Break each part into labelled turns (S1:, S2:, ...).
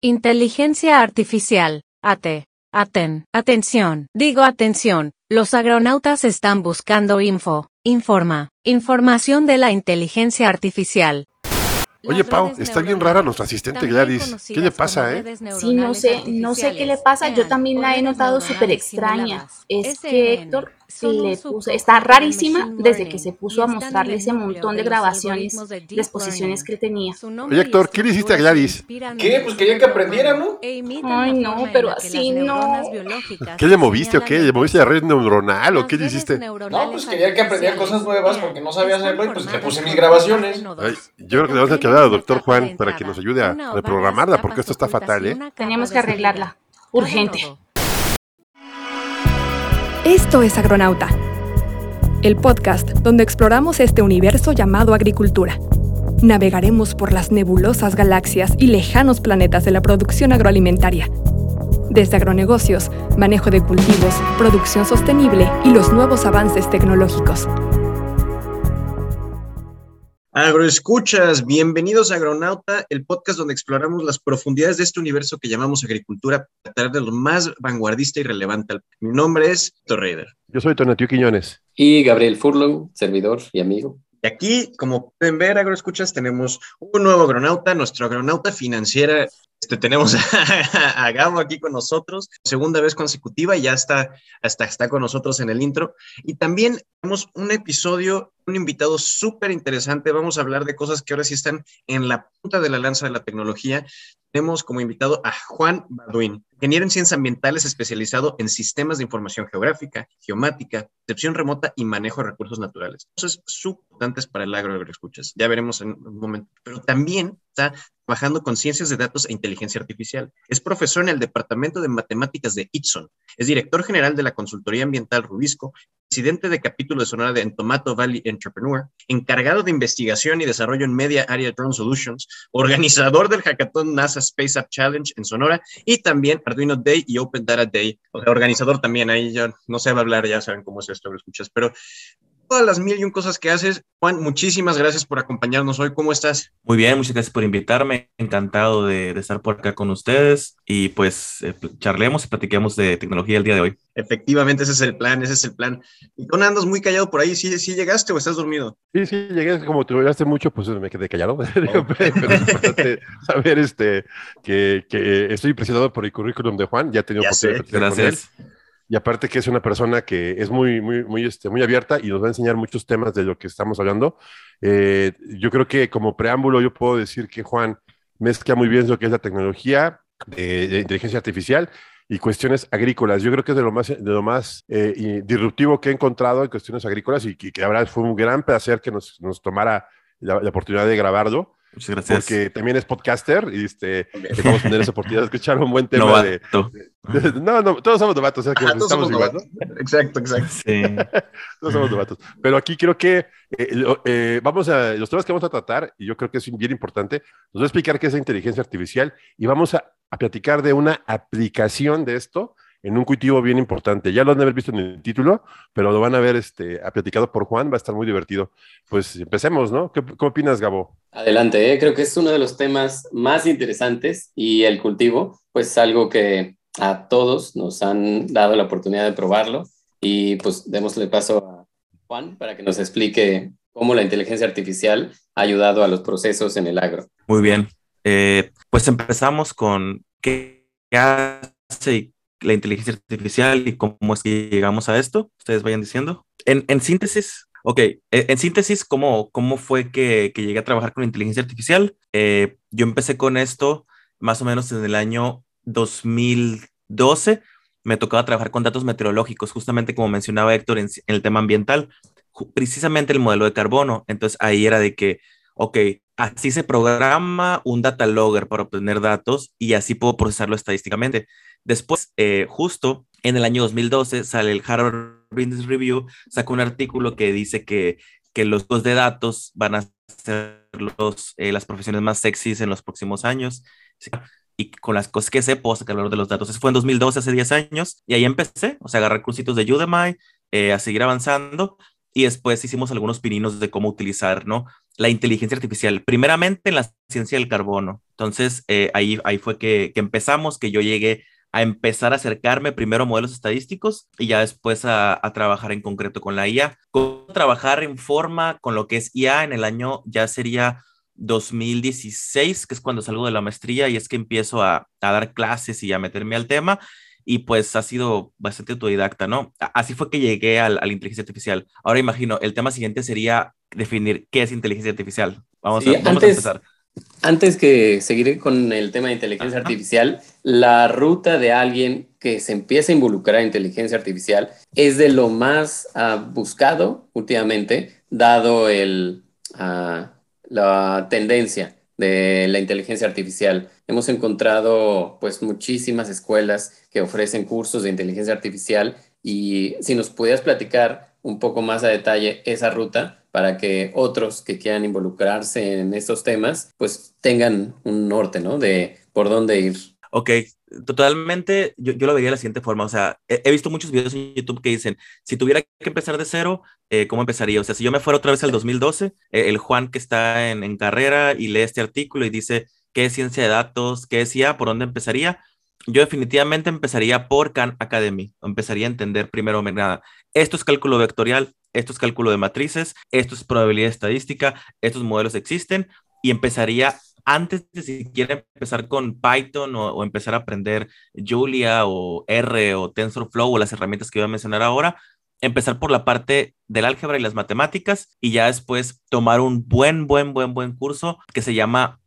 S1: Inteligencia artificial. AT. Aten. Atención. Digo atención. Los agronautas están buscando info. Informa. Información de la inteligencia artificial.
S2: Oye, Pau, está bien rara nuestra asistente Gladys. ¿Qué le pasa, eh?
S3: Sí, no sé, no sé qué le pasa. Yo también la he notado súper extraña. Es que Héctor le puso, está rarísima desde que se puso a mostrarle ese montón de grabaciones de exposiciones que tenía.
S2: Oye, Héctor, ¿qué le hiciste a Gladys?
S4: ¿Qué? Pues quería que aprendiera, ¿no?
S3: Ay, no, pero así no.
S2: ¿Qué le moviste o qué? ¿Le moviste la red neuronal o qué le hiciste?
S4: No, pues quería que aprendiera cosas nuevas porque no sabía hacerlo y pues le puse mis grabaciones.
S2: Ay, yo creo que le vamos a quedar al doctor Juan para que nos ayude a reprogramarla porque esto está fatal, ¿eh?
S3: Tenemos que arreglarla. Urgente.
S5: Esto es Agronauta, el podcast donde exploramos este universo llamado agricultura. Navegaremos por las nebulosas galaxias y lejanos planetas de la producción agroalimentaria. Desde agronegocios, manejo de cultivos, producción sostenible y los nuevos avances tecnológicos.
S4: Agroescuchas, bienvenidos a Agronauta, el podcast donde exploramos las profundidades de este universo que llamamos agricultura para tratar de lo más vanguardista y relevante. Mi nombre es Torreder.
S2: Yo soy Tonatio Quiñones.
S6: Y Gabriel Furlong, servidor y amigo.
S4: Y aquí, como pueden ver, agroescuchas, tenemos un nuevo agronauta, nuestro agronauta financiera este, tenemos a, a, aquí con nosotros, segunda vez consecutiva, ya está, hasta está con nosotros en el intro. Y también tenemos un episodio, un invitado súper interesante. Vamos a hablar de cosas que ahora sí están en la punta de la lanza de la tecnología. Tenemos como invitado a Juan Baduin, ingeniero en ciencias ambientales especializado en sistemas de información geográfica, geomática, percepción remota y manejo de recursos naturales. Súper importantes para el agro escuchas. Ya veremos en un momento. Pero también está trabajando con ciencias de datos e inteligencia artificial. Es profesor en el Departamento de Matemáticas de Itson. Es director general de la consultoría ambiental Rubisco, presidente de capítulo de Sonora de Entomato Valley Entrepreneur, encargado de investigación y desarrollo en Media Area Drone Solutions, organizador del hackathon NASA Space App Challenge en Sonora y también Arduino Day y Open Data Day, organizador también, ahí ya no se va a hablar, ya saben cómo es esto, lo escuchas, pero todas las mil y un cosas que haces. Juan, muchísimas gracias por acompañarnos hoy. ¿Cómo estás?
S7: Muy bien, muchas gracias por invitarme. Encantado de, de estar por acá con ustedes y pues eh, charlemos y platiquemos de tecnología el día de hoy.
S4: Efectivamente, ese es el plan, ese es el plan. Y tú andas muy callado por ahí. ¿Sí, sí llegaste o estás dormido?
S2: Sí, sí, llegué. Como te llegaste mucho, pues me quedé callado. Oh. Pero es importante saber este, que, que, estoy impresionado por el currículum de Juan. Ya he tenido
S7: ya
S2: oportunidad
S7: sé, de Gracias.
S2: Con él. Y aparte que es una persona que es muy, muy, muy, este, muy abierta y nos va a enseñar muchos temas de lo que estamos hablando. Eh, yo creo que como preámbulo yo puedo decir que Juan mezcla muy bien lo que es la tecnología de, de inteligencia artificial y cuestiones agrícolas. Yo creo que es de lo más, de lo más eh, disruptivo que he encontrado en cuestiones agrícolas y, que la verdad fue un gran placer que nos, nos tomara la oportunidad de grabarlo.
S7: Muchas gracias.
S2: Porque también es podcaster y este, vamos a tener esa oportunidad de escuchar un buen tema de, de, de, No, no, todos somos novatos, o sea que
S4: Ajá,
S2: estamos
S4: somos
S2: igual, ¿no?
S4: Exacto, exacto.
S7: Sí.
S2: todos somos novatos. Pero aquí creo que eh, lo, eh, vamos a, los temas que vamos a tratar, y yo creo que es bien importante, nos va a explicar qué es la inteligencia artificial y vamos a, a platicar de una aplicación de esto en un cultivo bien importante. Ya lo han de haber visto en el título, pero lo van a ver este, platicado por Juan, va a estar muy divertido. Pues empecemos, ¿no? ¿Qué, qué opinas, Gabo?
S6: Adelante, ¿eh? creo que es uno de los temas más interesantes y el cultivo, pues algo que a todos nos han dado la oportunidad de probarlo y pues démosle paso a Juan para que nos explique cómo la inteligencia artificial ha ayudado a los procesos en el agro.
S7: Muy bien, eh, pues empezamos con qué hace la inteligencia artificial y cómo es que llegamos a esto. Ustedes vayan diciendo. En, en síntesis, ok, en, en síntesis, ¿cómo, ¿cómo fue que, que, llegué a trabajar con inteligencia artificial? Eh, yo empecé con esto más o menos en el año 2012. Me tocaba trabajar con datos meteorológicos, justamente como mencionaba Héctor en, en el tema ambiental, precisamente el modelo de carbono. Entonces ahí era de que, ok, así se programa un data logger para obtener datos y así puedo procesarlo estadísticamente. Después, eh, justo en el año 2012, sale el Harvard Business Review, saca un artículo que dice que, que los de datos van a ser los, eh, las profesiones más sexys en los próximos años. Y con las cosas que sé, puedo sacar de los datos. Eso fue en 2012, hace 10 años, y ahí empecé, o sea, agarrar cursitos de Udemy, eh, a seguir avanzando. y después hicimos algunos pininos de cómo utilizar, ¿no? La inteligencia artificial, primeramente en la ciencia del carbono. Entonces, ahí, ahí fue que, que empezamos, que yo llegué a empezar a acercarme primero a modelos estadísticos y ya después a, trabajar en concreto con la IA. trabajar en forma con lo que es IA en el año ya sería 2016, que es cuando salgo de la maestría y es que empiezo a, dar clases y a meterme al tema y pues ha sido bastante autodidacta, ¿no? Así fue que llegué a la inteligencia artificial. Ahora imagino, el tema siguiente sería definir qué es inteligencia artificial. Vamos, a, vamos a empezar.
S6: Antes que seguir con el tema de inteligencia artificial, la ruta de alguien que se empieza a involucrar en inteligencia artificial es de lo más uh, buscado últimamente, dado el, uh, la tendencia de la inteligencia artificial. Hemos encontrado pues muchísimas escuelas que ofrecen cursos de inteligencia artificial y si nos pudieras platicar un poco más a detalle esa ruta, para que otros que quieran involucrarse en estos temas, pues tengan un norte, ¿no? De por dónde ir.
S7: Ok, totalmente, yo, yo lo vería de la siguiente forma, o sea, he, visto muchos videos en YouTube que dicen, si tuviera que empezar de cero, eh, ¿cómo empezaría? O sea, si yo me fuera otra vez al 2012, eh, el Juan que está en, en, carrera y lee este artículo y dice, ¿qué es ciencia de datos? ¿Qué es IA? ¿Por dónde empezaría? Yo definitivamente empezaría por Khan Academy, empezaría a entender primero nada, esto es cálculo vectorial, esto es cálculo de matrices, esto es probabilidad estadística, estos modelos existen y empezaría antes de siquiera empezar con Python o, empezar a aprender Julia o R o TensorFlow o las herramientas que voy a mencionar ahora, empezar por la parte del álgebra y las matemáticas y ya después tomar un buen, buen, buen, buen curso que se llama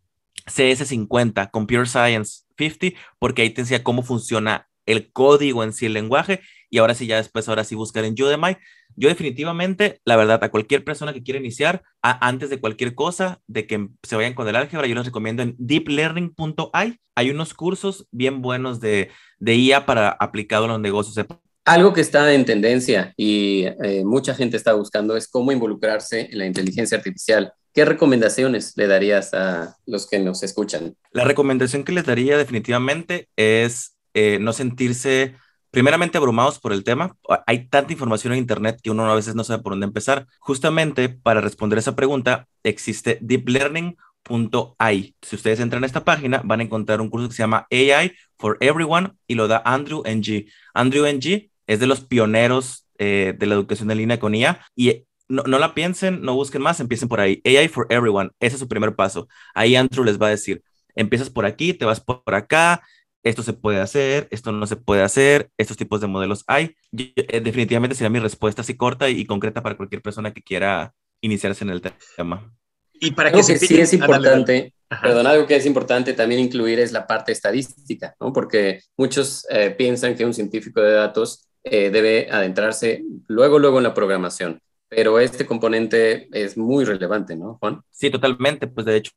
S7: CS50, Computer Science 50, porque ahí te enseña cómo funciona el código en sí, el lenguaje, y ahora sí, ya después, ahora sí buscar en Udemy yo definitivamente, la verdad, a cualquier persona que quiera iniciar, antes de cualquier cosa, de que se vayan con el álgebra, yo les recomiendo en deeplearning.ai. Hay unos cursos bien buenos de, de IA para aplicado en los negocios.
S6: Algo que está en tendencia y eh, mucha gente está buscando es cómo involucrarse en la inteligencia artificial. ¿Qué recomendaciones le darías a los que nos escuchan?
S7: La recomendación que les daría definitivamente es eh, no sentirse primeramente abrumados por el tema. Hay tanta información en Internet que uno a veces no sabe por dónde empezar. Justamente para responder esa pregunta existe deeplearning.ai. Si ustedes entran a esta página, van a encontrar un curso que se llama AI for Everyone y lo da Andrew Ng. Andrew Ng es de los pioneros eh, de la educación en línea con IA y no, no, la piensen, no busquen más, empiecen por ahí. AI for Everyone, ese es su primer paso. Ahí Andrew les va a decir, empiezas por aquí, te vas por acá, esto se puede hacer, esto no se puede hacer, estos tipos de modelos hay. Eh, definitivamente sería mi respuesta así corta y, concreta para cualquier persona que quiera iniciarse en el tema.
S6: Y para que, sí es importante, perdón, algo que es importante también incluir es la parte estadística, ¿no? Porque muchos eh, piensan que un científico de datos eh, debe adentrarse luego, luego en la programación, pero este componente es muy relevante, ¿no, Juan?
S7: Sí, totalmente. Pues de hecho,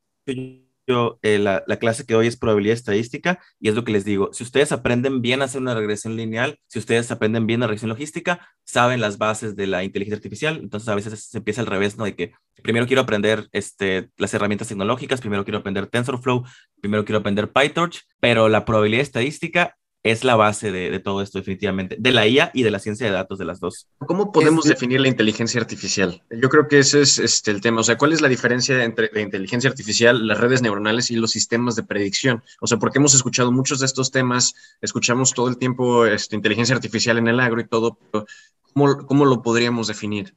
S7: eh, la, clase que hoy es probabilidad estadística y es lo que les digo, si ustedes aprenden bien a hacer una regresión lineal, si ustedes aprenden bien la regresión logística, saben las bases de la inteligencia artificial, entonces a veces se empieza al revés, ¿no? De que primero quiero aprender este, las herramientas tecnológicas, primero quiero aprender TensorFlow, primero quiero aprender PyTorch, pero la probabilidad estadística es la base de, todo esto, definitivamente, de la IA y de la ciencia de datos, de las dos.
S4: ¿Cómo podemos definir la inteligencia artificial? Yo creo que ese es este, el tema. O sea, ¿cuál es la diferencia entre la inteligencia artificial, las redes neuronales y los sistemas de predicción? O sea, porque hemos escuchado muchos de estos temas, escuchamos todo el tiempo este, inteligencia artificial en el agro y todo, pero ¿cómo, ¿cómo lo podríamos definir?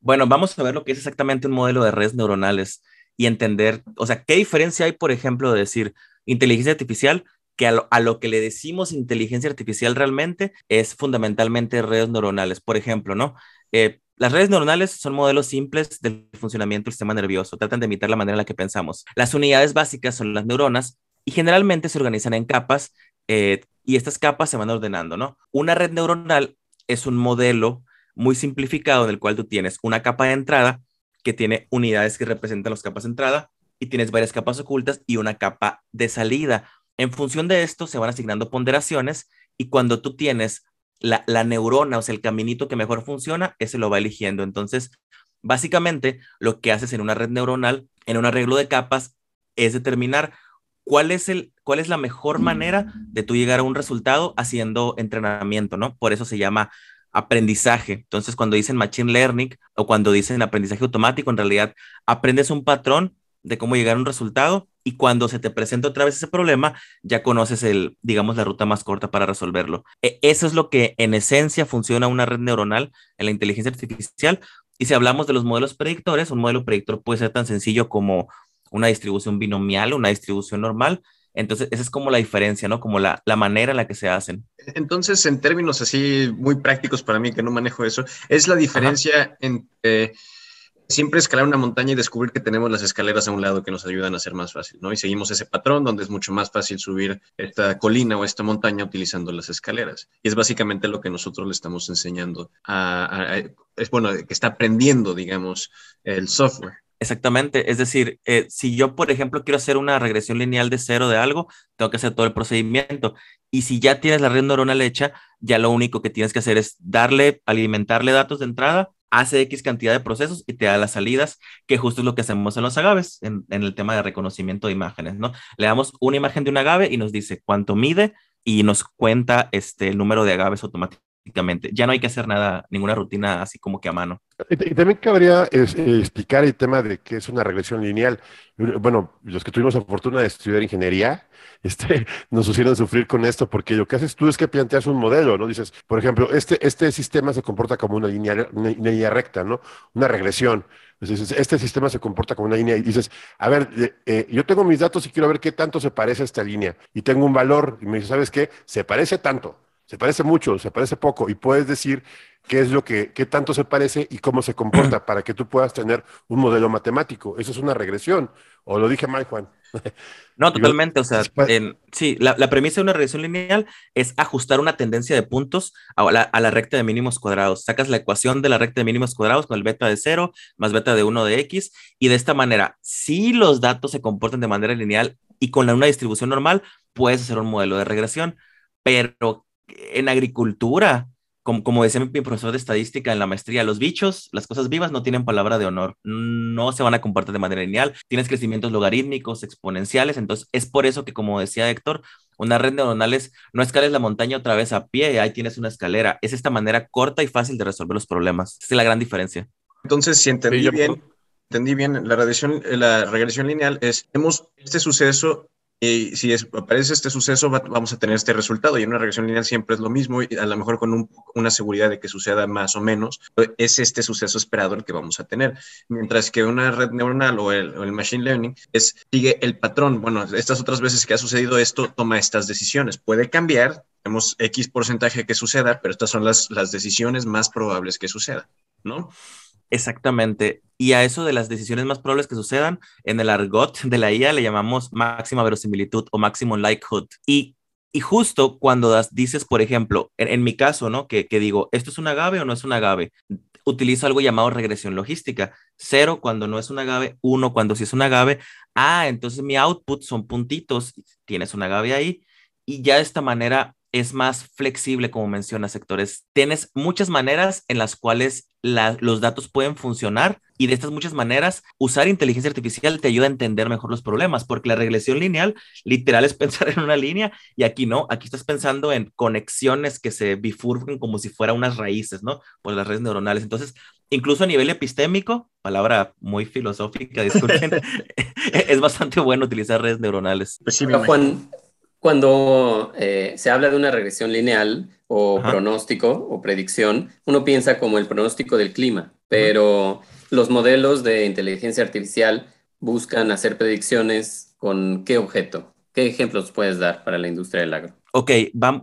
S7: Bueno, vamos a ver lo que es exactamente un modelo de redes neuronales y entender, o sea, ¿qué diferencia hay, por ejemplo, de decir inteligencia artificial que a lo, que le decimos inteligencia artificial realmente es fundamentalmente redes neuronales. Por ejemplo, ¿no? Eh, las redes neuronales son modelos simples del funcionamiento del sistema nervioso, tratan de imitar la manera en la que pensamos. Las unidades básicas son las neuronas y generalmente se organizan en capas eh, y estas capas se van ordenando, ¿no? Una red neuronal es un modelo muy simplificado en el cual tú tienes una capa de entrada que tiene unidades que representan las capas de entrada y tienes varias capas ocultas y una capa de salida. En función de esto se van asignando ponderaciones y cuando tú tienes la, neurona, o sea, el caminito que mejor funciona, ese lo va eligiendo. Entonces, básicamente, lo que haces en una red neuronal, en un arreglo de capas, es determinar cuál es, el, cuál es la mejor manera de tú llegar a un resultado haciendo entrenamiento, ¿no? Por eso se llama aprendizaje. Entonces, cuando dicen machine learning o cuando dicen aprendizaje automático, en realidad aprendes un patrón de cómo llegar a un resultado y cuando se te presenta otra vez ese problema, ya conoces el, digamos, la ruta más corta para resolverlo. E, eso es lo que en esencia funciona una red neuronal en la inteligencia artificial. Y si hablamos de los modelos predictores, un modelo predictor puede ser tan sencillo como una distribución binomial, una distribución normal, entonces, esa es como la diferencia, ¿no? Como la, la, manera en la que se hacen.
S4: Entonces, en términos así muy prácticos para mí, que no manejo eso, es la diferencia entre siempre escalar una montaña y descubrir que tenemos las escaleras a un lado que nos ayudan a ser más fácil, ¿no? Y seguimos ese patrón donde es mucho más fácil subir esta colina o esta montaña utilizando las escaleras. Y es básicamente lo que nosotros le estamos enseñando a, es bueno, que está aprendiendo, digamos, el software.
S7: Exactamente, es decir, eh, si yo, por ejemplo, quiero hacer una regresión lineal de cero de algo, tengo que hacer todo el procedimiento. Y si ya tienes la red neuronal hecha, ya lo único que tienes que hacer es darle, alimentarle datos de entrada, hace X cantidad de procesos y te da las salidas, que justo es lo que hacemos en los agaves, en, el tema de reconocimiento de imágenes, ¿no? Le damos una imagen de un agave y nos dice cuánto mide y nos cuenta este, el número de agaves ya no hay que hacer nada, ninguna rutina así como que a mano.
S2: Y, también cabría eh, explicar el tema de qué es una regresión lineal. Bueno, los que tuvimos la fortuna de estudiar ingeniería, este, nos hicieron sufrir con esto, porque lo que haces tú es que planteas un modelo, ¿no? Dices, por ejemplo, este, este sistema se comporta como una línea, recta, ¿no? Una regresión. Entonces, este sistema se comporta como una línea y dices, a ver, eh, yo tengo mis datos y quiero ver qué tanto se parece a esta línea. Y tengo un valor y me dice, ¿sabes qué? Se parece tanto se parece mucho, se parece poco, y puedes decir qué es lo que, qué tanto se parece y cómo se comporta para que tú puedas tener un modelo matemático. Eso es una regresión. ¿O lo dije mal, Juan?
S7: No, totalmente. O sea, sí, la, premisa de una regresión lineal es ajustar una tendencia de puntos a la, a la, recta de mínimos cuadrados. Sacas la ecuación de la recta de mínimos cuadrados con el beta de 0 más beta de 1 de x, y de esta manera, si los datos se comportan de manera lineal y con una distribución normal, puedes hacer un modelo de regresión. Pero en agricultura, como, como decía mi profesor de estadística en la maestría, los bichos, las cosas vivas no tienen palabra de honor, no se van a comportar de manera lineal, tienes crecimientos logarítmicos, exponenciales, entonces es por eso que, como decía Héctor, una red neuronal es, no escales la montaña otra vez a pie, ahí tienes una escalera, es esta manera corta y fácil de resolver los problemas, esa es la gran diferencia.
S4: Entonces, si entendí bien, entendí bien, la regresión, la regresión lineal es, tenemos este suceso y si aparece este suceso, vamos a tener este resultado. Y en una regresión lineal siempre es lo mismo, y a lo mejor con una seguridad de que suceda más o menos, es este suceso esperado el que vamos a tener. Mientras que una red neuronal o el, machine learning es, sigue el patrón. Bueno, estas otras veces que ha sucedido esto, toma estas decisiones. Puede cambiar, tenemos X porcentaje que suceda, pero estas son las decisiones más probables que suceda, ¿no?
S7: Exactamente. Y a eso de las decisiones más probables que sucedan, en el argot de la IA le llamamos máxima verosimilitud o máximo likelihood. Y, y justo cuando das, dices, por ejemplo, en, mi caso, ¿no? Que, que, digo, ¿esto es un agave o no es un agave? Utilizo algo llamado regresión logística. Cero cuando no es un agave, uno cuando sí es un agave. Ah, entonces mi output son puntitos, tienes un agave ahí. Y ya de esta manera es más flexible, como menciona sectores. Tienes muchas maneras en las cuales los datos pueden funcionar y de estas muchas maneras usar inteligencia artificial te ayuda a entender mejor los problemas, porque la regresión lineal literal es pensar en una línea y aquí no, aquí estás pensando en conexiones que se bifurcan como si fueran unas raíces, ¿no? Por las redes neuronales. Entonces, incluso a nivel epistémico, palabra muy filosófica, disculpen, es bastante bueno utilizar redes neuronales.
S6: Pues sí, Juan, cuando eh, se habla de una regresión lineal o pronóstico o predicción, uno piensa como el pronóstico del clima, pero los modelos de inteligencia artificial buscan hacer predicciones con qué objeto. ¿Qué ejemplos puedes dar para la industria del agro?
S7: Ok,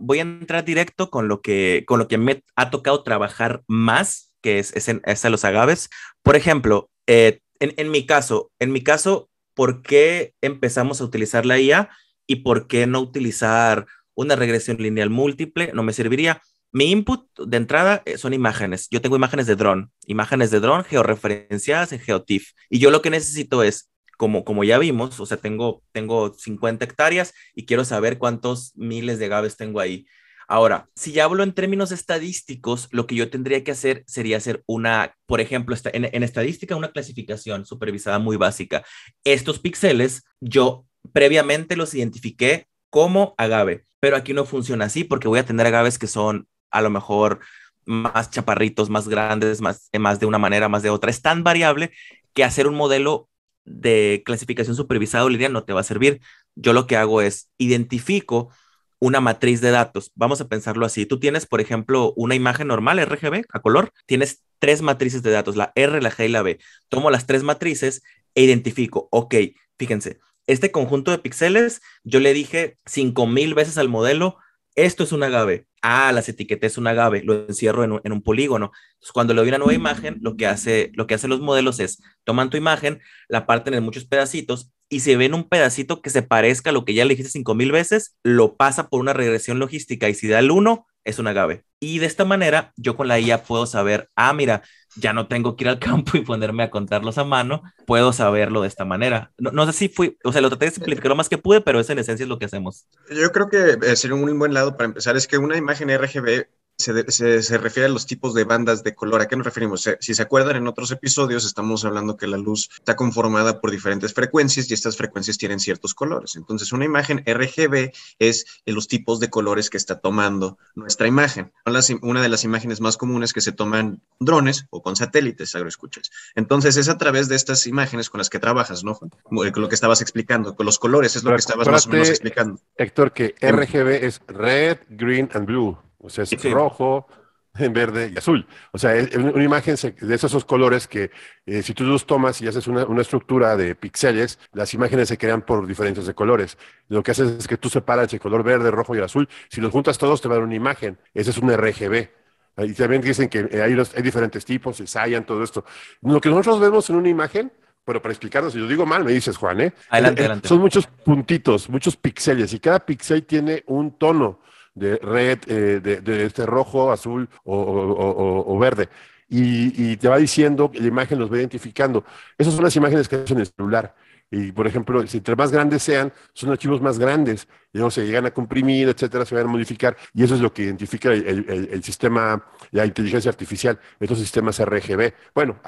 S7: voy a entrar directo con lo que, con lo que me ha tocado trabajar más, que es, es, los agaves. Por ejemplo, eh, en, en mi caso, en mi caso, ¿por qué empezamos a utilizar la IA? Y por qué no utilizar una regresión lineal múltiple, no me serviría. Mi input de entrada eh, son imágenes. Yo tengo imágenes de dron, imágenes de dron georreferenciadas en GeoTIFF. Y yo lo que necesito es, como, como ya vimos, o sea, tengo, tengo 50 hectáreas y quiero saber cuántos miles de gaves tengo ahí. Ahora, si ya hablo en términos estadísticos, lo que yo tendría que hacer sería hacer una, por ejemplo, en, en estadística, una clasificación supervisada muy básica. Estos píxeles, yo previamente los identifiqué como agave, pero aquí no funciona así porque voy a tener agaves que son a lo mejor más chaparritos, más grandes, más, más de una manera, más de otra. Es tan variable que hacer un modelo de clasificación supervisado lineal no te va a servir. Yo lo que hago es identifico una matriz de datos. Vamos a pensarlo así. Tú tienes, por ejemplo, una imagen normal RGB a color. Tienes tres matrices de datos, la R, la G y la B. Tomo las tres matrices e identifico, ok, fíjense, este conjunto de píxeles, yo le dije cinco mil veces al modelo, esto es un agave. Ah, las etiquetas es un agave, lo encierro en un, polígono. Cuando le doy una nueva imagen, lo que, hace, lo que hacen los modelos es, toman tu imagen, la parten en muchos pedacitos y si ven un pedacito que se parezca a lo que ya le dijiste cinco mil veces, lo pasa por una regresión logística y si da el 1, es un agave. Y de esta manera, yo con la IA puedo saber, ah, mira, ya no tengo que ir al campo y ponerme a contarlos a mano, puedo saberlo de esta manera. No, sé si fui, o sea, lo traté de simplificar lo más que pude, pero eso en esencia es lo que hacemos.
S4: Yo creo que eh, sería un buen lado para empezar, es que una imagen RGB se, se, refiere a los tipos de bandas de color. ¿A qué nos referimos? Si se acuerdan, en otros episodios estamos hablando que la luz está conformada por diferentes frecuencias y estas frecuencias tienen ciertos colores. Entonces, una imagen RGB es los tipos de colores que está tomando nuestra imagen. Una de las imágenes más comunes que se toman con drones o con satélites, agroescuchas. Entonces, es a través de estas imágenes con las que trabajas, ¿no? Con lo que estabas explicando, con los colores, es lo que estabas más o menos explicando.
S2: Héctor, que RGB es red, green and blue. O sea, es rojo, en verde y azul. O sea, es una imagen de esos colores que eh, si tú los tomas y haces una, estructura de píxeles, las imágenes se crean por diferentes de colores. Lo que haces es que tú separas el color verde, rojo y azul. Si los juntas todos te va a dar una imagen. Ese es un RGB. Y también dicen que eh, hay, hay diferentes tipos, ensayan todo esto. Lo que nosotros vemos en una imagen, pero para explicarnos, si lo digo mal, me dices, Juan, ¿eh?
S7: Adelante, eh, adelante.
S2: Son muchos puntitos, muchos píxeles, y cada píxel tiene un tono de red, eh, de, este rojo, azul o, verde. Y, te va diciendo, la imagen los va identificando. Esas son las imágenes que hacen en el celular. Y, por ejemplo, si entre más grandes sean, son archivos más grandes. Y se llegan a comprimir, etcétera, se van a modificar. Y eso es lo que identifica el, sistema, la inteligencia artificial, estos sistemas RGB. Bueno,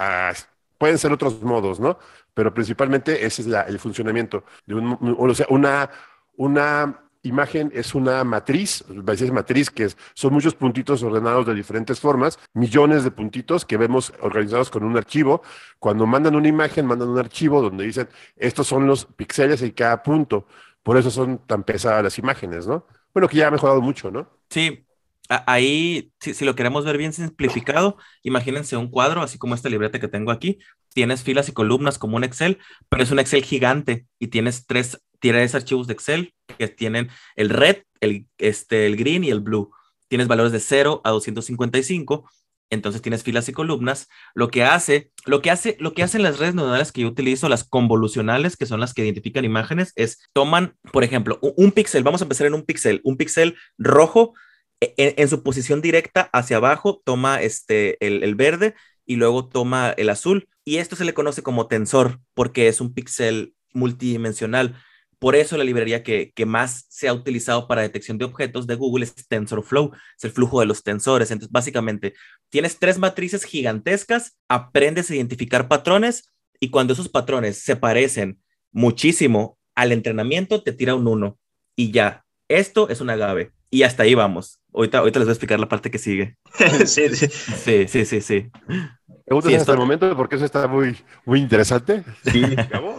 S2: pueden ser otros modos, ¿no? Pero principalmente ese es el funcionamiento de o sea, una, una imagen es una matriz, es matriz que son muchos puntitos ordenados de diferentes formas, millones de puntitos que vemos organizados con un archivo. Cuando mandan una imagen, mandan un archivo donde dicen, estos son los píxeles en cada punto. Por eso son tan pesadas las imágenes, ¿no? Bueno, que ya ha mejorado mucho, ¿no?
S7: Sí, ahí, si, lo queremos ver bien simplificado, imagínense un cuadro, así como esta libreta que tengo aquí. Tienes filas y columnas como un Excel, pero es un Excel gigante y tienes tres, tienes archivos de Excel que tienen el red, el, este, el green y el blue. Tienes valores de 0 a 255 entonces tienes filas y columnas. Lo que hace, lo que hace, lo que hacen las redes neuronales que yo utilizo, las convolucionales, que son las que identifican imágenes, es toman, por ejemplo, un, un píxel, vamos a empezar en un píxel, un píxel rojo e, en, su posición directa hacia abajo toma este, el, verde y luego toma el azul. Y esto se le conoce como tensor porque es un píxel multidimensional. Por eso la librería que, más se ha utilizado para detección de objetos de Google es TensorFlow, es el flujo de los tensores. Entonces, básicamente, tienes tres matrices gigantescas, aprendes a identificar patrones y cuando esos patrones se parecen muchísimo al entrenamiento, te tira un 1 y ya. Esto es un agave y hasta ahí vamos. Ahorita, ahorita les voy a explicar la parte que sigue.
S4: sí, sí.
S7: Sí, sí, sí, sí.
S2: Me gusta hasta el momento porque eso está muy, muy interesante.
S6: Sí.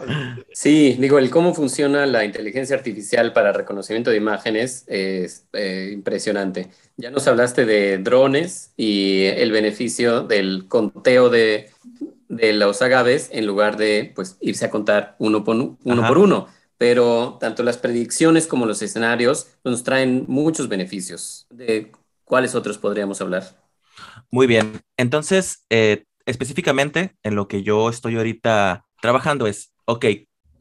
S6: sí, digo, el cómo funciona la inteligencia artificial para reconocimiento de imágenes es eh, impresionante. Ya nos hablaste de drones y el beneficio del conteo de, de los agaves en lugar de pues, irse a contar uno por uno. Por uno pero tanto las predicciones como los escenarios nos traen muchos beneficios. ¿De cuáles otros podríamos hablar?
S7: Muy bien, entonces, eh, específicamente en lo que yo estoy ahorita trabajando es, ok,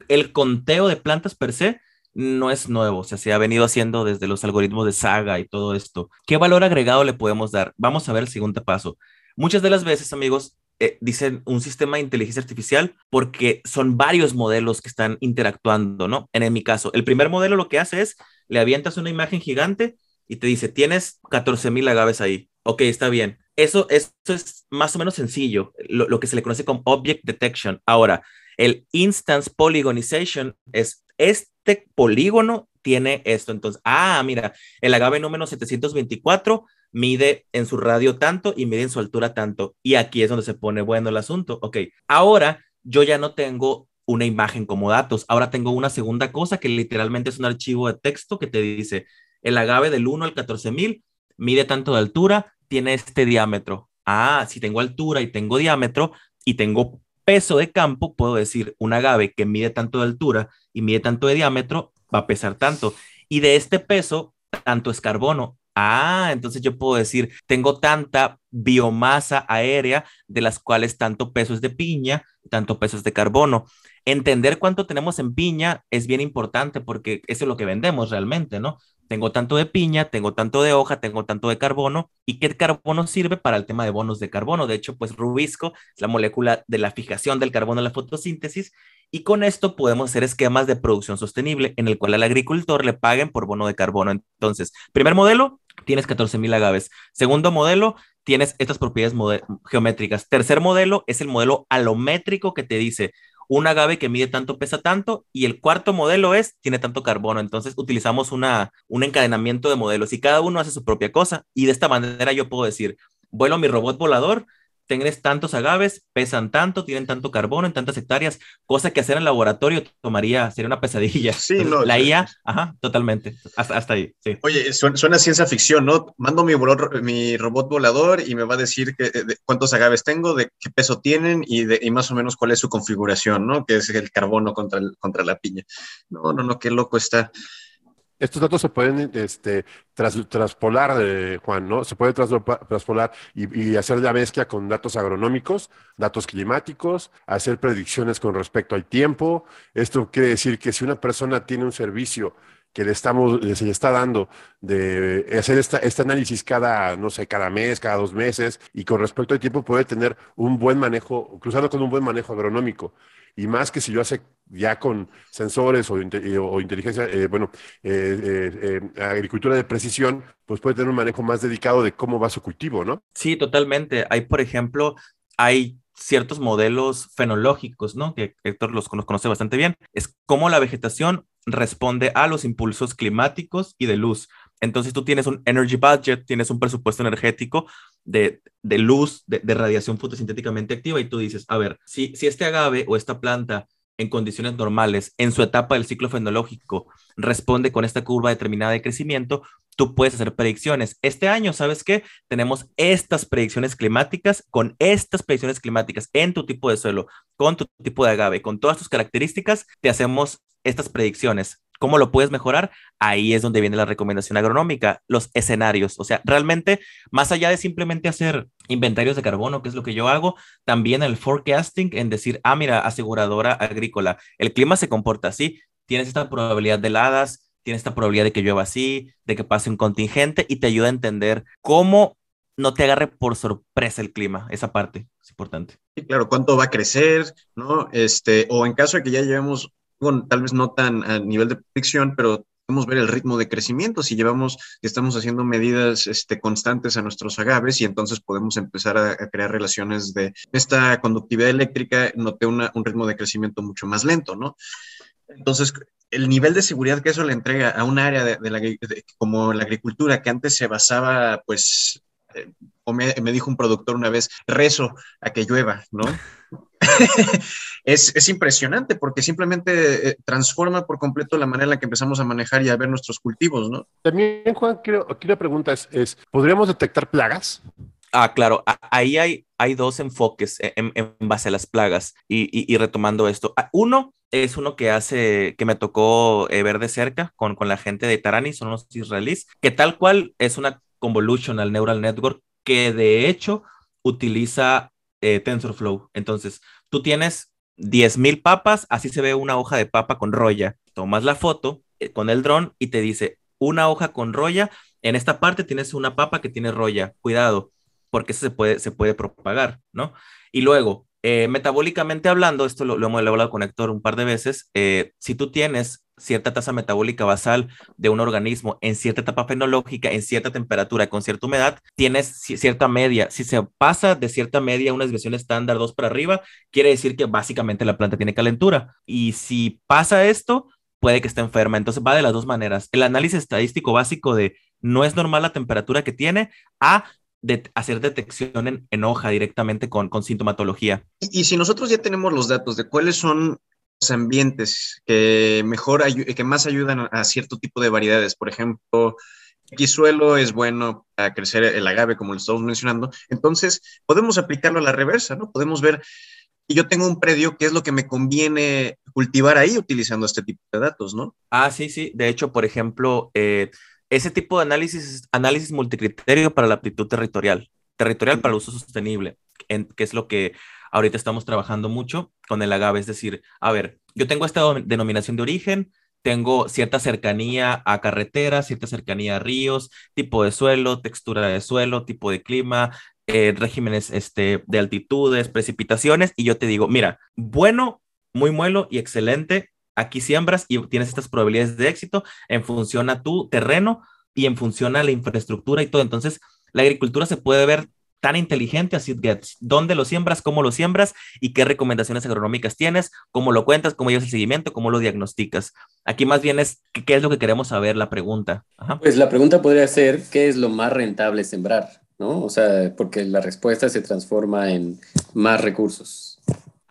S7: el conteo de plantas per se no es nuevo, o sea, se ha venido haciendo desde los algoritmos de Saga y todo esto. ¿Qué valor agregado le podemos dar? Vamos a ver el siguiente paso. Muchas de las veces, amigos, eh, dicen un sistema de inteligencia artificial porque son varios modelos que están interactuando, ¿no? En, mi caso, el primer modelo lo que hace es, le avientas una imagen gigante y te dice, tienes 14.000 agaves ahí. Ok, está bien. Eso, eso es más o menos sencillo, lo, lo que se le conoce como Object Detection. Ahora, el Instance Polygonization es este polígono tiene esto. Entonces, ah, mira, el agave número 724 mide en su radio tanto y mide en su altura tanto. Y aquí es donde se pone bueno el asunto. Ok, ahora yo ya no tengo una imagen como datos, ahora tengo una segunda cosa que literalmente es un archivo de texto que te dice, el agave del 1 al 14000 mide tanto de altura, tiene este diámetro. Ah, si tengo altura y tengo diámetro y tengo peso de campo, puedo decir, un agave que mide tanto de altura y mide tanto de diámetro, va a pesar tanto. Y de este peso, tanto es carbono. Ah, entonces yo puedo decir, tengo tanta biomasa aérea de las cuales tanto peso es de piña, tanto peso es de carbono. Entender cuánto tenemos en piña es bien importante porque eso es lo que vendemos realmente, ¿no? Tengo tanto de piña, tengo tanto de hoja, tengo tanto de carbono. ¿Y qué carbono sirve para el tema de bonos de carbono? De hecho, pues rubisco es la molécula de la fijación del carbono en la fotosíntesis y con esto podemos hacer esquemas de producción sostenible en el cual al agricultor le paguen por bono de carbono. Entonces, primer modelo, tienes 14.000 agaves. Segundo modelo, tienes estas propiedades geométricas. Tercer modelo es el modelo alométrico que te dice, un agave que mide tanto pesa tanto y el cuarto modelo es tiene tanto carbono. Entonces utilizamos una, un encadenamiento de modelos y cada uno hace su propia cosa y de esta manera yo puedo decir, vuelo mi robot volador tenés tantos agaves, pesan tanto, tienen tanto carbono en tantas hectáreas, cosa que hacer en laboratorio tomaría, sería una pesadilla.
S4: Sí, no.
S7: La IA, ajá, totalmente, hasta, ahí, sí.
S4: Oye, suena, ciencia ficción, ¿no? Mando mi, mi robot volador y me va a decir que, cuántos agaves tengo, de qué peso tienen y, de, y más o menos cuál es su configuración, ¿no? Que es el carbono contra, contra la piña. No, no, no, qué loco está.
S2: Estos datos se pueden este, traspolar, eh, Juan, ¿no? Se puede traspolar y, hacer la mezcla con datos agronómicos, datos climáticos, hacer predicciones con respecto al tiempo. Esto quiere decir que si una persona tiene un servicio que le estamos, se le está dando de hacer esta, este análisis cada, no sé, cada mes, cada dos meses, y con respecto al tiempo puede tener un buen manejo, cruzado con un buen manejo agronómico y más que si lo hace ya con sensores o, inteligencia, eh, bueno, eh, eh, agricultura de precisión, pues puede tener un manejo más dedicado de cómo va su cultivo, ¿no?
S7: Sí, totalmente. Hay, por ejemplo, hay ciertos modelos fenológicos, ¿no? Que Héctor los, los conoce bastante bien. Es cómo la vegetación responde a los impulsos climáticos y de luz. Entonces tú tienes un energy budget, tienes un presupuesto energético de, luz, de, radiación fotosintéticamente activa y tú dices, a ver, si, si este agave o esta planta en condiciones normales, en su etapa del ciclo fenológico, responde con esta curva determinada de crecimiento, tú puedes hacer predicciones. Este año, ¿sabes qué? Tenemos estas predicciones climáticas, con estas predicciones climáticas en tu tipo de suelo, con tu tipo de agave, con todas tus características, te hacemos estas predicciones. ¿Cómo lo puedes mejorar? Ahí es donde viene la recomendación agronómica, los escenarios. O sea, realmente, más allá de simplemente hacer inventarios de carbono, que es lo que yo hago, también el forecasting en decir, ah, mira, aseguradora agrícola, el clima se comporta así, tienes esta probabilidad de heladas, tienes esta probabilidad de que llueva así, de que pase un contingente y te ayuda a entender cómo no te agarre por sorpresa el clima. Esa parte es importante.
S4: Sí, claro, cuánto va a crecer, ¿no? Este, o en caso de que ya llevemos tal vez no tan a nivel de predicción, pero podemos ver el ritmo de crecimiento si llevamos, estamos haciendo medidas este, constantes a nuestros agaves y entonces podemos empezar a, crear relaciones de esta conductividad eléctrica, noté un ritmo de crecimiento mucho más lento, ¿no? Entonces, el nivel de seguridad que eso le entrega a un área de, la, como la agricultura que antes se basaba, pues, o me, me, dijo un productor una vez, rezo a que llueva, ¿no? es, impresionante porque simplemente eh, transforma por completo la manera en la que empezamos a manejar y a ver nuestros cultivos, ¿no?
S2: También, Juan, quiero, aquí la pregunta es, ¿podríamos detectar plagas?
S7: Ah, claro, ahí hay, hay dos enfoques en, base a las plagas y, retomando esto. Ah, uno es uno que hace, que me tocó eh, ver de cerca con, con la gente de Tarani, son los israelíes, que tal cual es una convolutional neural network que de hecho utiliza eh, TensorFlow. Entonces, tú tienes 10.000 papas, así se ve una hoja de papa con roya. Tomas la foto eh, con el dron y te dice, una hoja con roya, en esta parte tienes una papa que tiene roya, cuidado, porque se puede, se puede propagar, ¿no? Y luego, eh, metabólicamente hablando, esto lo, hemos hablado con Héctor un par de veces, si tú tienes cierta tasa metabólica basal de un organismo en cierta etapa fenológica, en cierta temperatura, con cierta humedad, tienes cierta media. Si se pasa de cierta media a una desviación estándar 2 para arriba, quiere decir que básicamente la planta tiene calentura. Y si pasa esto, puede que esté enferma. Entonces va de las dos maneras. El análisis estadístico básico de no es normal la temperatura que tiene a de hacer detección en, hoja directamente con, con sintomatología.
S4: Y, si nosotros ya tenemos los datos de cuáles son los ambientes que mejor que más ayudan a cierto tipo de variedades, por ejemplo, X suelo es bueno para crecer el agave, como lo estamos mencionando. Entonces, podemos aplicarlo a la reversa, ¿no? Podemos ver y yo tengo un predio, ¿qué es lo que me conviene cultivar ahí utilizando este tipo de datos, ¿no?
S7: Ah, sí, sí. De hecho, por ejemplo, eh, ese tipo de análisis, análisis multicriterio para la aptitud territorial, territorial para el uso sostenible, que es lo que ahorita estamos trabajando mucho con el agave. Es decir, a ver, yo tengo esta denominación de origen, tengo cierta cercanía a carreteras, cierta cercanía a ríos, tipo de suelo, textura de suelo, tipo de clima, eh, regímenes este, de altitudes, precipitaciones, y yo te digo, mira, bueno, muy muelo y excelente, aquí siembras y tienes estas probabilidades de éxito en función a tu terreno y en función a la infraestructura y todo. Entonces, la agricultura se puede ver tan inteligente así gets. ¿Dónde lo siembras? ¿Cómo lo siembras? ¿Y qué recomendaciones agronómicas tienes? ¿Cómo lo cuentas? ¿Cómo llevas el seguimiento? ¿Cómo lo diagnosticas? Aquí más bien es, ¿qué es lo que queremos saber? La pregunta.
S6: Pues la pregunta podría ser, ¿qué es lo más rentable sembrar? ¿no? O sea, porque la respuesta se transforma en más recursos.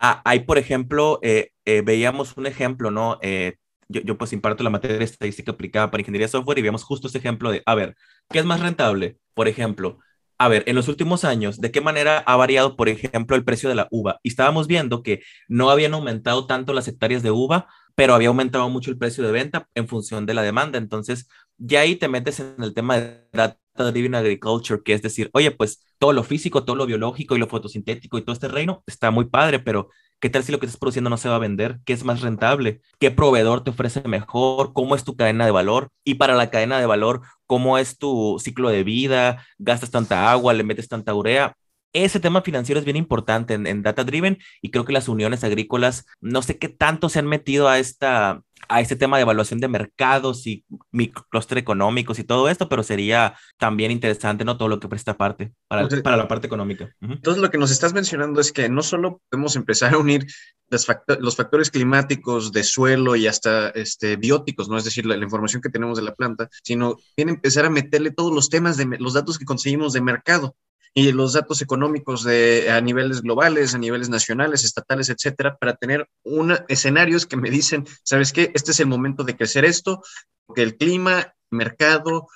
S7: Ah, hay, por ejemplo, eh, eh, veíamos un ejemplo, ¿no? Eh, yo, yo, pues imparto la materia de estadística aplicada para ingeniería de software y veíamos justo ese ejemplo de, a ver, ¿qué es más rentable? Por ejemplo, a ver, en los últimos años, ¿de qué manera ha variado, por ejemplo, el precio de la uva? Y estábamos viendo que no habían aumentado tanto las hectáreas de uva, pero había aumentado mucho el precio de venta en función de la demanda. Entonces, ya ahí te metes en el tema de data driven agriculture, que es decir, oye, pues todo lo físico, todo lo biológico y lo fotosintético y todo este reino está muy padre, pero ¿qué tal si lo que estás produciendo no se va a vender? ¿Qué es más rentable? ¿Qué proveedor te ofrece mejor? ¿Cómo es tu cadena de valor? Y para la cadena de valor, ¿cómo es tu ciclo de vida? ¿Gastas tanta agua? ¿Le metes tanta urea? Ese tema financiero es bien importante en, Data Driven y creo que las uniones agrícolas, no sé qué tanto se han metido a esta a este tema de evaluación de mercados y microcluster económicos y todo esto, pero sería también interesante, ¿no? Todo lo que presta parte para, para la parte económica.
S4: Entonces, lo que nos estás mencionando es que no solo podemos empezar a unir los, los factores climáticos de suelo y hasta este, bióticos, ¿no? Es decir, la, la, información que tenemos de la planta, sino bien empezar a meterle todos los temas de los datos que conseguimos de mercado y los datos económicos de, a niveles globales, a niveles nacionales, estatales, etcétera, para tener una, escenarios que me dicen, ¿sabes qué? Este es el momento de crecer esto, porque el clima, mercado,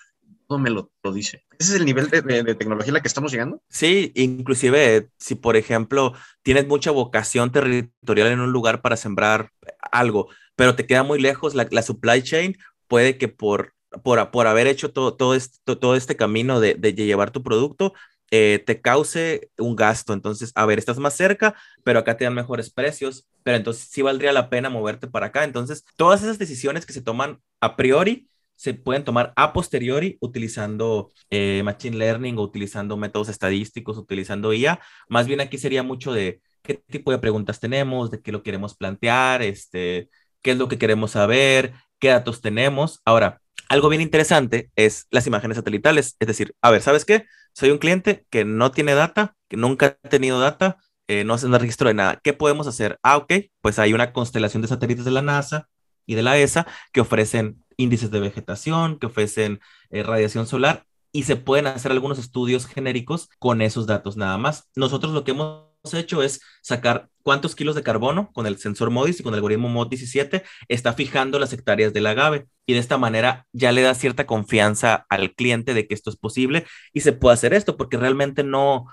S4: todo me lo, lo dice. ¿Ese es el nivel de, de, tecnología a la que estamos llegando?
S7: Sí, inclusive si, por ejemplo, tienes mucha vocación territorial en un lugar para sembrar algo, pero te queda muy lejos la, la supply chain, puede que por por, por, haber hecho todo, todo, este, todo este camino de, de, llevar tu producto, eh, te cause un gasto. Entonces, a ver, estás más cerca, pero acá te dan mejores precios, pero entonces sí valdría la pena moverte para acá. Entonces, todas esas decisiones que se toman a priori se pueden tomar a posteriori utilizando eh, Machine Learning o utilizando métodos estadísticos, utilizando IA. Más bien aquí sería mucho de qué tipo de preguntas tenemos, de qué lo queremos plantear, este, qué es lo que queremos saber, qué datos tenemos. Ahora, algo bien interesante es las imágenes satelitales. Es decir, a ver, ¿sabes qué? Soy un cliente que no tiene data, que nunca ha tenido data, eh, no hace un registro de nada. ¿Qué podemos hacer? Ah, ok, pues hay una constelación de satélites de la NASA y de la ESA que ofrecen índices de vegetación, que ofrecen eh, radiación solar y se pueden hacer algunos estudios genéricos con esos datos nada más. Nosotros lo que hemos hecho es sacar cuántos kilos de carbono con el sensor MODIS y con el algoritmo MOD17 está fijando las hectáreas del agave y de esta manera ya le da cierta confianza al cliente de que esto es posible y se puede hacer esto porque realmente no,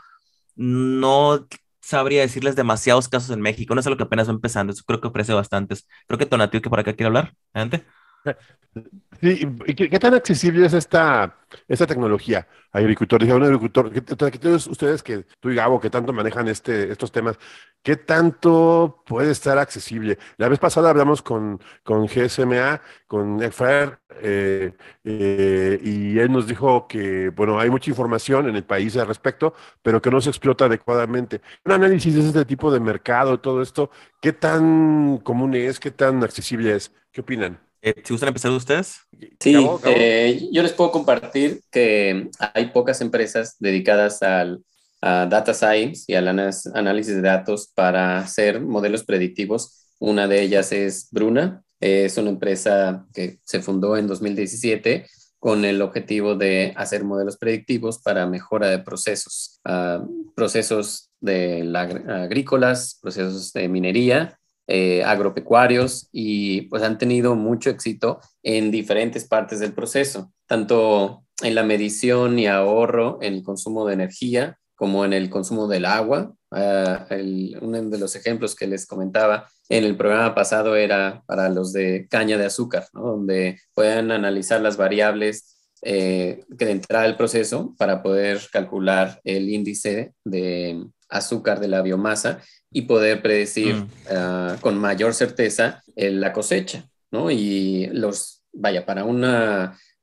S7: no sabría decirles demasiados casos en México, no es algo que apenas va empezando, creo que ofrece bastantes. Creo que Tonatiu que por acá quiere hablar, adelante.
S2: Sí, ¿qué, tan accesible es esta, esta tecnología? Agricultor, dije, un agricultor, todos ustedes que tú y Gabo, que tanto manejan este, estos temas, ¿qué tanto puede estar accesible? La vez pasada hablamos con, con GSMA, con Ekfer, eh, eh, y él nos dijo que, bueno, hay mucha información en el país al respecto, pero que no se explota adecuadamente. Un análisis de este tipo de mercado, todo esto, ¿qué tan común es? ¿Qué tan accesible es? ¿Qué opinan?
S7: Eh, si gustan empezar ustedes.
S6: Sí, eh, yo les puedo compartir que hay pocas empresas dedicadas al a data science y al análisis de datos para hacer modelos predictivos. Una de ellas es Bruna, es una empresa que se fundó en 2017 con el objetivo de hacer modelos predictivos para mejora de procesos, ah, procesos de agrícolas, procesos de minería, eh, agropecuarios y pues han tenido mucho éxito en diferentes partes del proceso, tanto en la medición y ahorro en el consumo de energía como en el consumo del agua. Ah, uno de los ejemplos que les comentaba en el programa pasado era para los de caña de azúcar, donde puedan analizar las variables eh, que de entrada al proceso para poder calcular el índice de azúcar de la biomasa y poder predecir mm. ah, con mayor certeza eh, la cosecha, ¿no? Y los, vaya, para un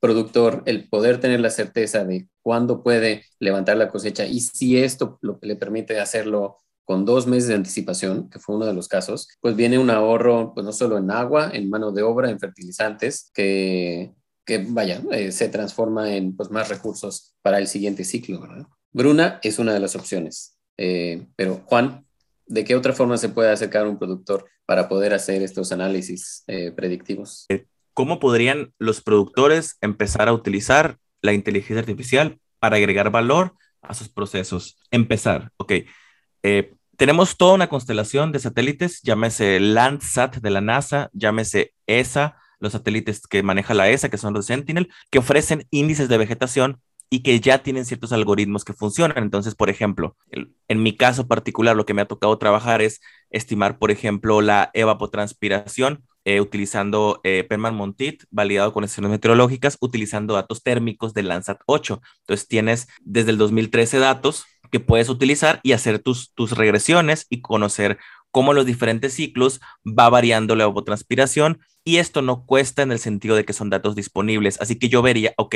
S6: productor, el poder tener la certeza de cuándo puede levantar la cosecha y si esto lo, le permite hacerlo con dos meses de anticipación, que fue uno de los casos, pues viene un ahorro, pues no solo en agua, en mano de obra, en fertilizantes, que, que vaya, eh, se transforma en pues, más recursos para el siguiente ciclo, ¿verdad? Bruna es una de las opciones. Eh, pero Juan, ¿de qué otra forma se puede acercar un productor para poder hacer estos análisis eh, predictivos?
S7: ¿Cómo podrían los productores empezar a utilizar la inteligencia artificial para agregar valor a sus procesos? Empezar, ok. Eh, tenemos toda una constelación de satélites, llámese Landsat de la NASA, llámese ESA, los satélites que maneja la ESA, que son los Sentinel, que ofrecen índices de vegetación y que ya tienen ciertos algoritmos que funcionan. Entonces, por ejemplo, en mi caso particular, lo que me ha tocado trabajar es estimar, por ejemplo, la evapotranspiración eh, utilizando eh, Montit, validado con estaciones meteorológicas, utilizando datos térmicos de Landsat 8. Entonces, tienes desde el 2013 datos que puedes utilizar y hacer tus, tus regresiones y conocer cómo los diferentes ciclos va variando la evapotranspiración y esto no cuesta en el sentido de que son datos disponibles. Así que yo vería, ok,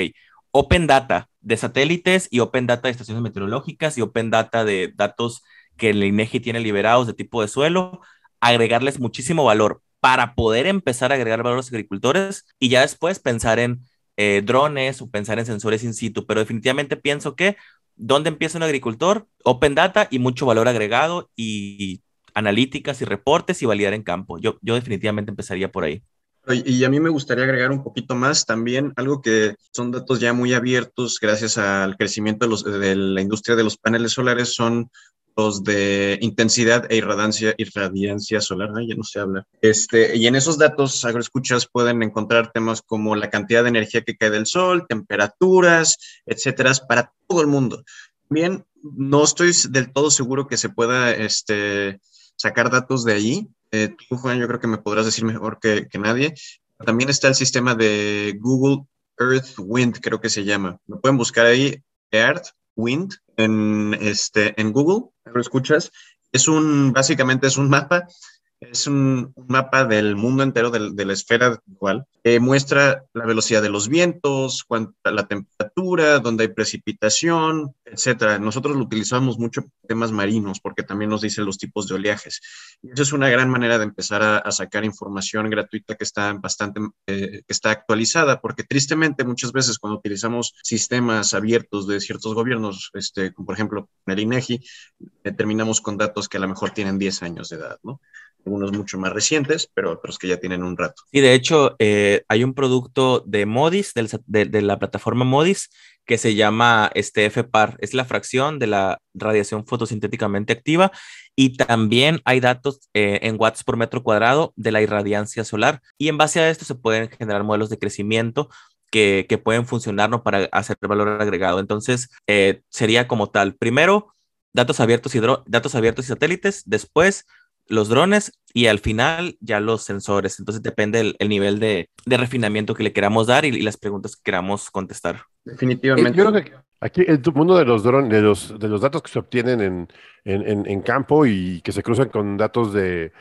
S7: Open Data de satélites y Open Data de estaciones meteorológicas y Open Data de datos que el INEGI tiene liberados de tipo de suelo, agregarles muchísimo valor para poder empezar a agregar valor a los agricultores y ya después pensar en eh, drones o pensar en sensores in situ. Pero definitivamente pienso que ¿dónde empieza un agricultor? Open Data y mucho valor agregado y analíticas y reportes y validar en campo. Yo, yo definitivamente empezaría por ahí.
S4: Y a mí me gustaría agregar un poquito más también algo que son datos ya muy abiertos gracias al crecimiento de, los, de la industria de los paneles solares, son los de intensidad e irradiancia, irradiancia solar, ya no se habla. Este, y en esos datos agroescuchas pueden encontrar temas como la cantidad de energía que cae del sol, temperaturas, etcétera, para todo el mundo. Bien, no estoy del todo seguro que se pueda este, sacar datos de ahí, eh, tú, Juan, yo creo que me podrás decir mejor que, que, nadie. También está el sistema de Google Earth Wind, creo que se llama. Me pueden buscar ahí Earth Wind en, este, en Google. ¿Lo escuchas? Es un, básicamente es un mapa es un, mapa del mundo entero, de, la esfera igual, que muestra la velocidad de los vientos, la temperatura, dónde hay precipitación, etcétera. Nosotros lo utilizamos mucho en temas marinos porque también nos dice los tipos de oleajes. Y eso es una gran manera de empezar a, sacar información gratuita que está bastante, eh, que está actualizada, porque tristemente muchas veces cuando utilizamos sistemas abiertos de ciertos gobiernos, este, como por ejemplo el INEGI, eh, terminamos con datos que a lo mejor tienen 10 años de edad, ¿no? Algunos mucho más recientes, pero otros que ya tienen un rato.
S7: Y de hecho, eh, hay un producto de Modis, de, la plataforma Modis, que se llama este FPAR, es la fracción de la radiación fotosintéticamente activa y también hay datos eh, en watts por metro cuadrado de la irradiancia solar. Y en base a esto se pueden generar modelos de crecimiento que, pueden funcionar para hacer valor agregado. Entonces, eh, sería como tal, primero, datos abiertos y datos abiertos y satélites, después los drones y al final ya los sensores. Entonces depende el, nivel de, refinamiento que le queramos dar y, las preguntas que queramos contestar.
S4: Definitivamente.
S2: Yo creo que aquí el mundo de los drones, de los, de los datos que se obtienen en, en, campo y que se cruzan con datos de,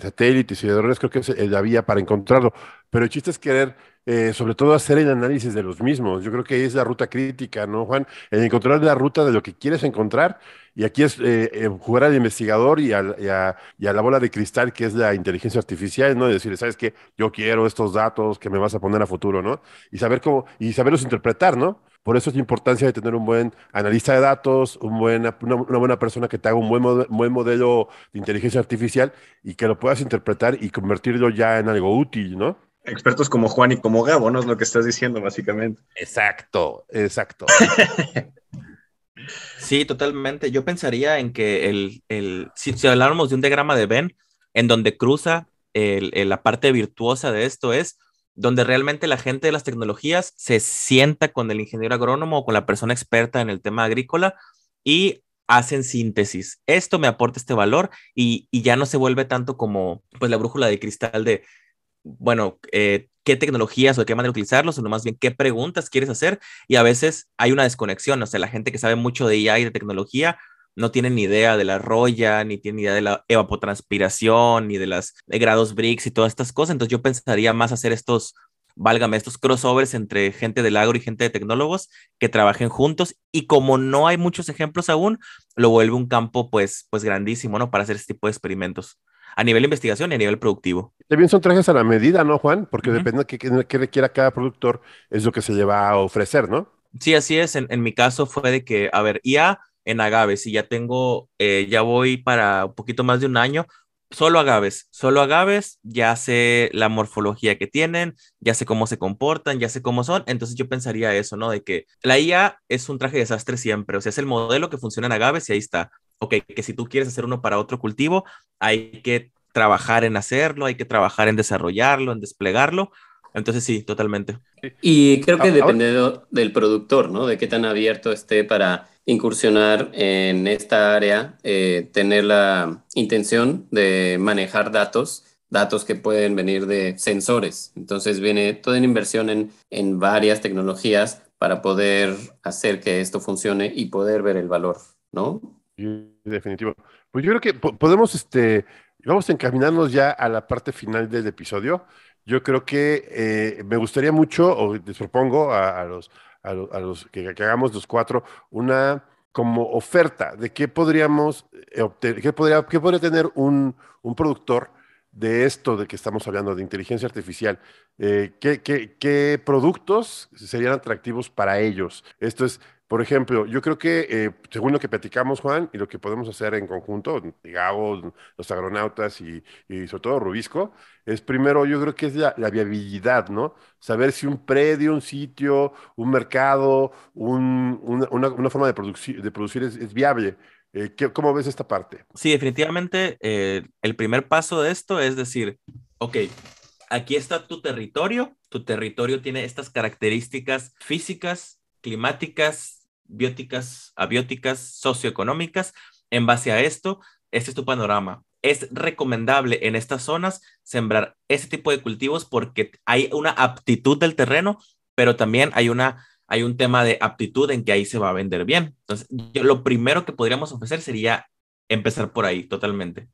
S2: satélites y de drones, creo que es la vía para encontrarlo. Pero el chiste es querer, eh, sobre todo, hacer el análisis de los mismos. Yo creo que es la ruta crítica, ¿no, Juan? El encontrar la ruta de lo que quieres encontrar y aquí es eh, eh, jugar al investigador y, a, la bola de cristal que es la inteligencia artificial, ¿no? decir, ¿sabes qué? Yo quiero estos datos que me vas a poner a futuro, ¿no? Y saber cómo, y saberlos interpretar, ¿no? Por eso es la importancia de tener un buen analista de datos, un una, buena persona que te haga un buen, buen modelo de inteligencia artificial y que lo puedas interpretar y convertirlo ya en algo útil, ¿no?
S4: Expertos como Juan y como Gabo, ¿no? Es lo que estás diciendo, básicamente.
S2: Exacto, exacto.
S7: Sí, totalmente. Yo pensaría en que el, el si, si, habláramos de un diagrama de Venn, en donde cruza el, la parte virtuosa de esto es donde realmente la gente de las tecnologías se sienta con el ingeniero agrónomo o con la persona experta en el tema agrícola y hacen síntesis. Esto me aporta este valor y, y ya no se vuelve tanto como pues la brújula de cristal de, bueno, eh, qué tecnologías o de qué manera utilizarlos, sino más bien qué preguntas quieres hacer. Y a veces hay una desconexión, o sea, la gente que sabe mucho de IA y de tecnología no tiene ni idea de la roya, ni tiene ni idea de la evapotranspiración, ni de los grados BRICS y todas estas cosas. Entonces yo pensaría más hacer estos, válgame, estos crossovers entre gente del agro y gente de tecnólogos que trabajen juntos. Y como no hay muchos ejemplos aún, lo vuelve un campo pues, pues grandísimo, ¿no? Para hacer este tipo de experimentos a nivel de investigación y a nivel productivo.
S2: También son trajes a la medida, ¿no, Juan? Porque depende de qué, requiera cada productor, es lo que se lleva a ofrecer, ¿no?
S7: Sí, así es. En, mi caso fue de que, a ver, IA en agaves y ya tengo, eh, ya voy para un poquito más de un año, solo agaves, solo agaves, ya sé la morfología que tienen, ya sé cómo se comportan, ya sé cómo son, entonces yo pensaría eso, ¿no? De que la IA es un traje de desastre siempre, o sea, es el modelo que funciona en agaves y ahí está ok, que si tú quieres hacer uno para otro cultivo, hay que trabajar en hacerlo, hay que trabajar en desarrollarlo, en desplegarlo. Entonces sí, totalmente.
S6: Y creo que depende del productor, ¿no? De qué tan abierto esté para incursionar en esta área, eh, tener la intención de manejar datos, datos que pueden venir de sensores. Entonces viene toda una inversión en, en varias tecnologías para poder hacer que esto funcione y poder ver el valor, ¿no?
S2: Definitivo. Pues yo creo que podemos, este, vamos a encaminarnos ya a la parte final del episodio. Yo creo que eh, me gustaría mucho, o les propongo a, los, a, que, hagamos los cuatro, una como oferta de qué podríamos eh, obtener, qué podría, qué podría tener un, un productor de esto de que estamos hablando, de inteligencia artificial, eh, ¿qué, qué, qué, productos serían atractivos para ellos? Esto es, por ejemplo, yo creo que, eh, según lo que platicamos, Juan, y lo que podemos hacer en conjunto, digamos, los agronautas y, sobre todo Rubisco, es primero, yo creo que es la, viabilidad, ¿no? Saber si un predio, un sitio, un mercado, una, una, forma de producir, de producir es, viable. Eh, ¿Cómo ves esta parte?
S7: Sí, definitivamente eh, el primer paso de esto es decir, ok, aquí está tu territorio, tu territorio tiene estas características físicas, climáticas, bióticas, abióticas, socioeconómicas. En base a esto, este es tu panorama. Es recomendable en estas zonas sembrar ese tipo de cultivos porque hay una aptitud del terreno, pero también hay una hay un tema de aptitud en que ahí se va a vender bien. Entonces, lo primero que podríamos ofrecer sería empezar por ahí, totalmente.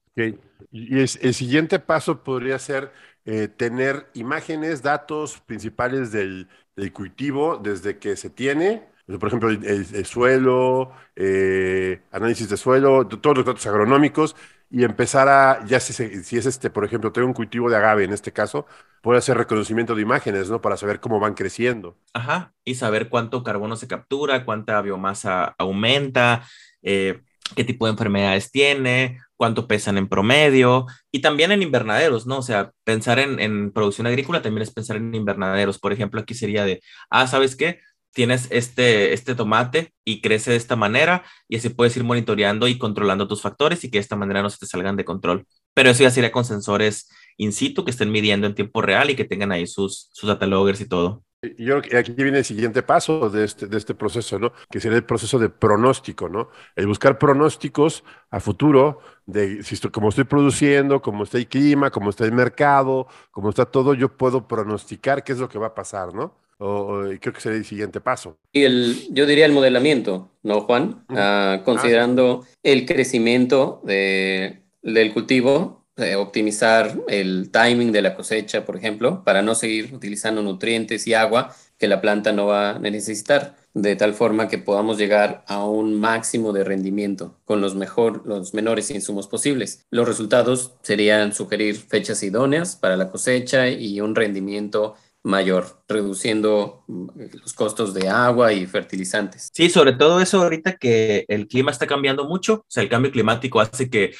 S2: Y el siguiente paso podría ser eh, tener imágenes, datos principales del, cultivo desde que se tiene por ejemplo, el, suelo, eh, análisis de suelo, todos los datos agronómicos y empezar a, ya si, si, es este, por ejemplo, tengo un cultivo de agave en este caso, puede hacer reconocimiento de imágenes, ¿no? Para saber cómo van creciendo.
S7: Ajá, y saber cuánto carbono se captura, cuánta biomasa aumenta, eh, qué tipo de enfermedades tiene, cuánto pesan en promedio y también en invernaderos, ¿no? O sea, pensar en, en producción agrícola también es pensar en invernaderos. Por ejemplo, aquí sería de, ah, ¿sabes qué? Tienes este, este tomate y crece de esta manera y así puedes ir monitoreando y controlando tus factores y que de esta manera no se te salgan de control. Pero eso ya sería con sensores in situ que estén midiendo en tiempo real y que tengan ahí sus, sus data loggers y todo.
S2: Yo aquí viene el siguiente paso de este, de este proceso, ¿no? Que sería el proceso de pronóstico, ¿no? El buscar pronósticos a futuro de si estoy, cómo estoy produciendo, cómo está el clima, cómo está el mercado, cómo está todo, yo puedo pronosticar qué es lo que va a pasar, ¿no? O, creo que sería el siguiente paso.
S6: Y el, yo diría el modelamiento, ¿no, Juan? Ah, considerando el crecimiento de, del cultivo, optimizar el timing de la cosecha, por ejemplo, para no seguir utilizando nutrientes y agua que la planta no va a necesitar, de tal forma que podamos llegar a un máximo de rendimiento con los, mejor, los menores insumos posibles. Los resultados serían sugerir fechas idóneas para la cosecha y un rendimiento mayor, reduciendo mm, los costos de agua y fertilizantes.
S7: Sí, sobre todo eso ahorita que el clima está cambiando mucho, o sea, el cambio climático hace que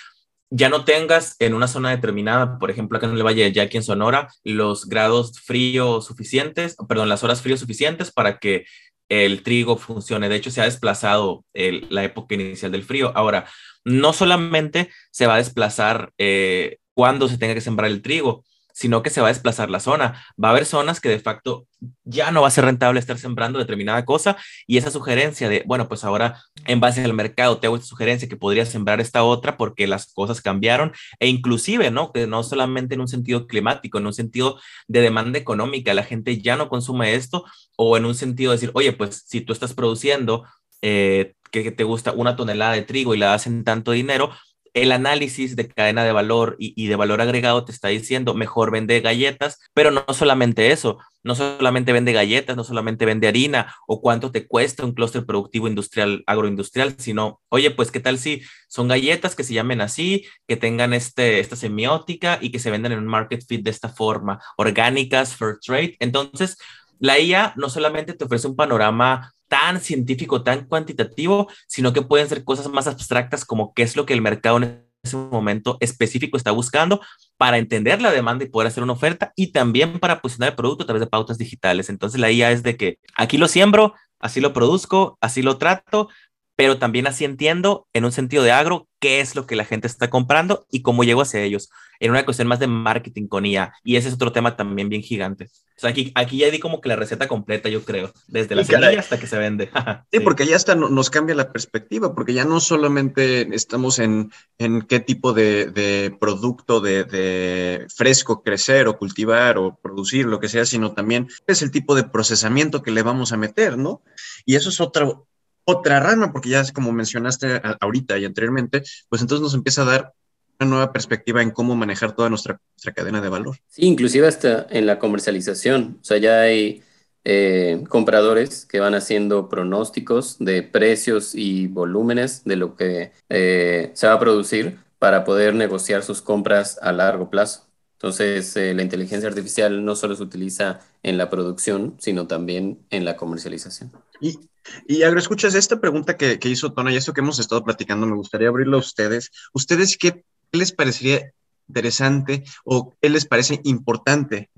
S7: ya no tengas en una zona determinada, por ejemplo, acá en el Valle de Yaqui, en Sonora, los grados fríos suficientes, perdón, las horas fríos suficientes para que el trigo funcione. De hecho, se ha desplazado la época inicial del frío. Ahora, no solamente se va a desplazar eh, cuando se tenga que sembrar el trigo, sino que se va a desplazar la zona. Va a haber zonas que de facto ya no va a ser rentable estar sembrando determinada cosa y esa sugerencia de, bueno, pues ahora en base al mercado te hago esta sugerencia que podría sembrar esta otra porque las cosas cambiaron e inclusive, ¿no? Que no solamente en un sentido climático, en un sentido de demanda económica, la gente ya no consume esto o en un sentido de decir, oye, pues si tú estás produciendo... Eh, que te gusta una tonelada de trigo y la hacen tanto dinero, el análisis de cadena de valor y, de valor agregado te está diciendo, mejor vende galletas, pero no solamente eso, no solamente vende galletas, no solamente vende harina o cuánto te cuesta un clúster productivo industrial, agroindustrial, sino, oye, pues qué tal si son galletas que se llamen así, que tengan este, esta semiótica y que se vendan en un market fit de esta forma, orgánicas, fair trade. Entonces, la IA no solamente te ofrece un panorama tan científico, tan cuantitativo, sino que pueden ser cosas más abstractas como qué es lo que el mercado en ese momento específico está buscando para entender la demanda y poder hacer una oferta y también para posicionar el producto a través de pautas digitales. Entonces la IA es de que aquí lo siembro, así lo produzco, así lo trato, pero también así entiendo en un sentido de agro qué es lo que la gente está comprando y cómo llego hacia ellos, en una cuestión más de marketing con IA. Y ese es otro tema también bien gigante. O sea, aquí, aquí ya di como que la receta completa, yo creo, desde la semilla hasta que se vende.
S4: sí, porque ya hasta nos cambia la perspectiva, porque ya no solamente estamos en, en qué tipo de, de producto de, de, fresco crecer o cultivar o producir, lo que sea, sino también es el tipo de procesamiento que le vamos a meter, ¿no? Y eso es otro, otra rama, porque ya como mencionaste ahorita y anteriormente, pues entonces nos empieza a dar una nueva perspectiva en cómo manejar toda nuestra, cadena de valor.
S6: Sí, inclusive hasta en la comercialización. O sea, ya hay eh, compradores que van haciendo pronósticos de precios y volúmenes de lo que eh, se va a producir para poder negociar sus compras a largo plazo. Entonces, eh, la inteligencia artificial no solo se utiliza en la producción, sino también en la comercialización.
S4: Y, y escuchas esta pregunta que, hizo Tona y esto que hemos estado platicando, me gustaría abrirlo a ustedes. ¿Ustedes qué, les parecería interesante o qué les parece importante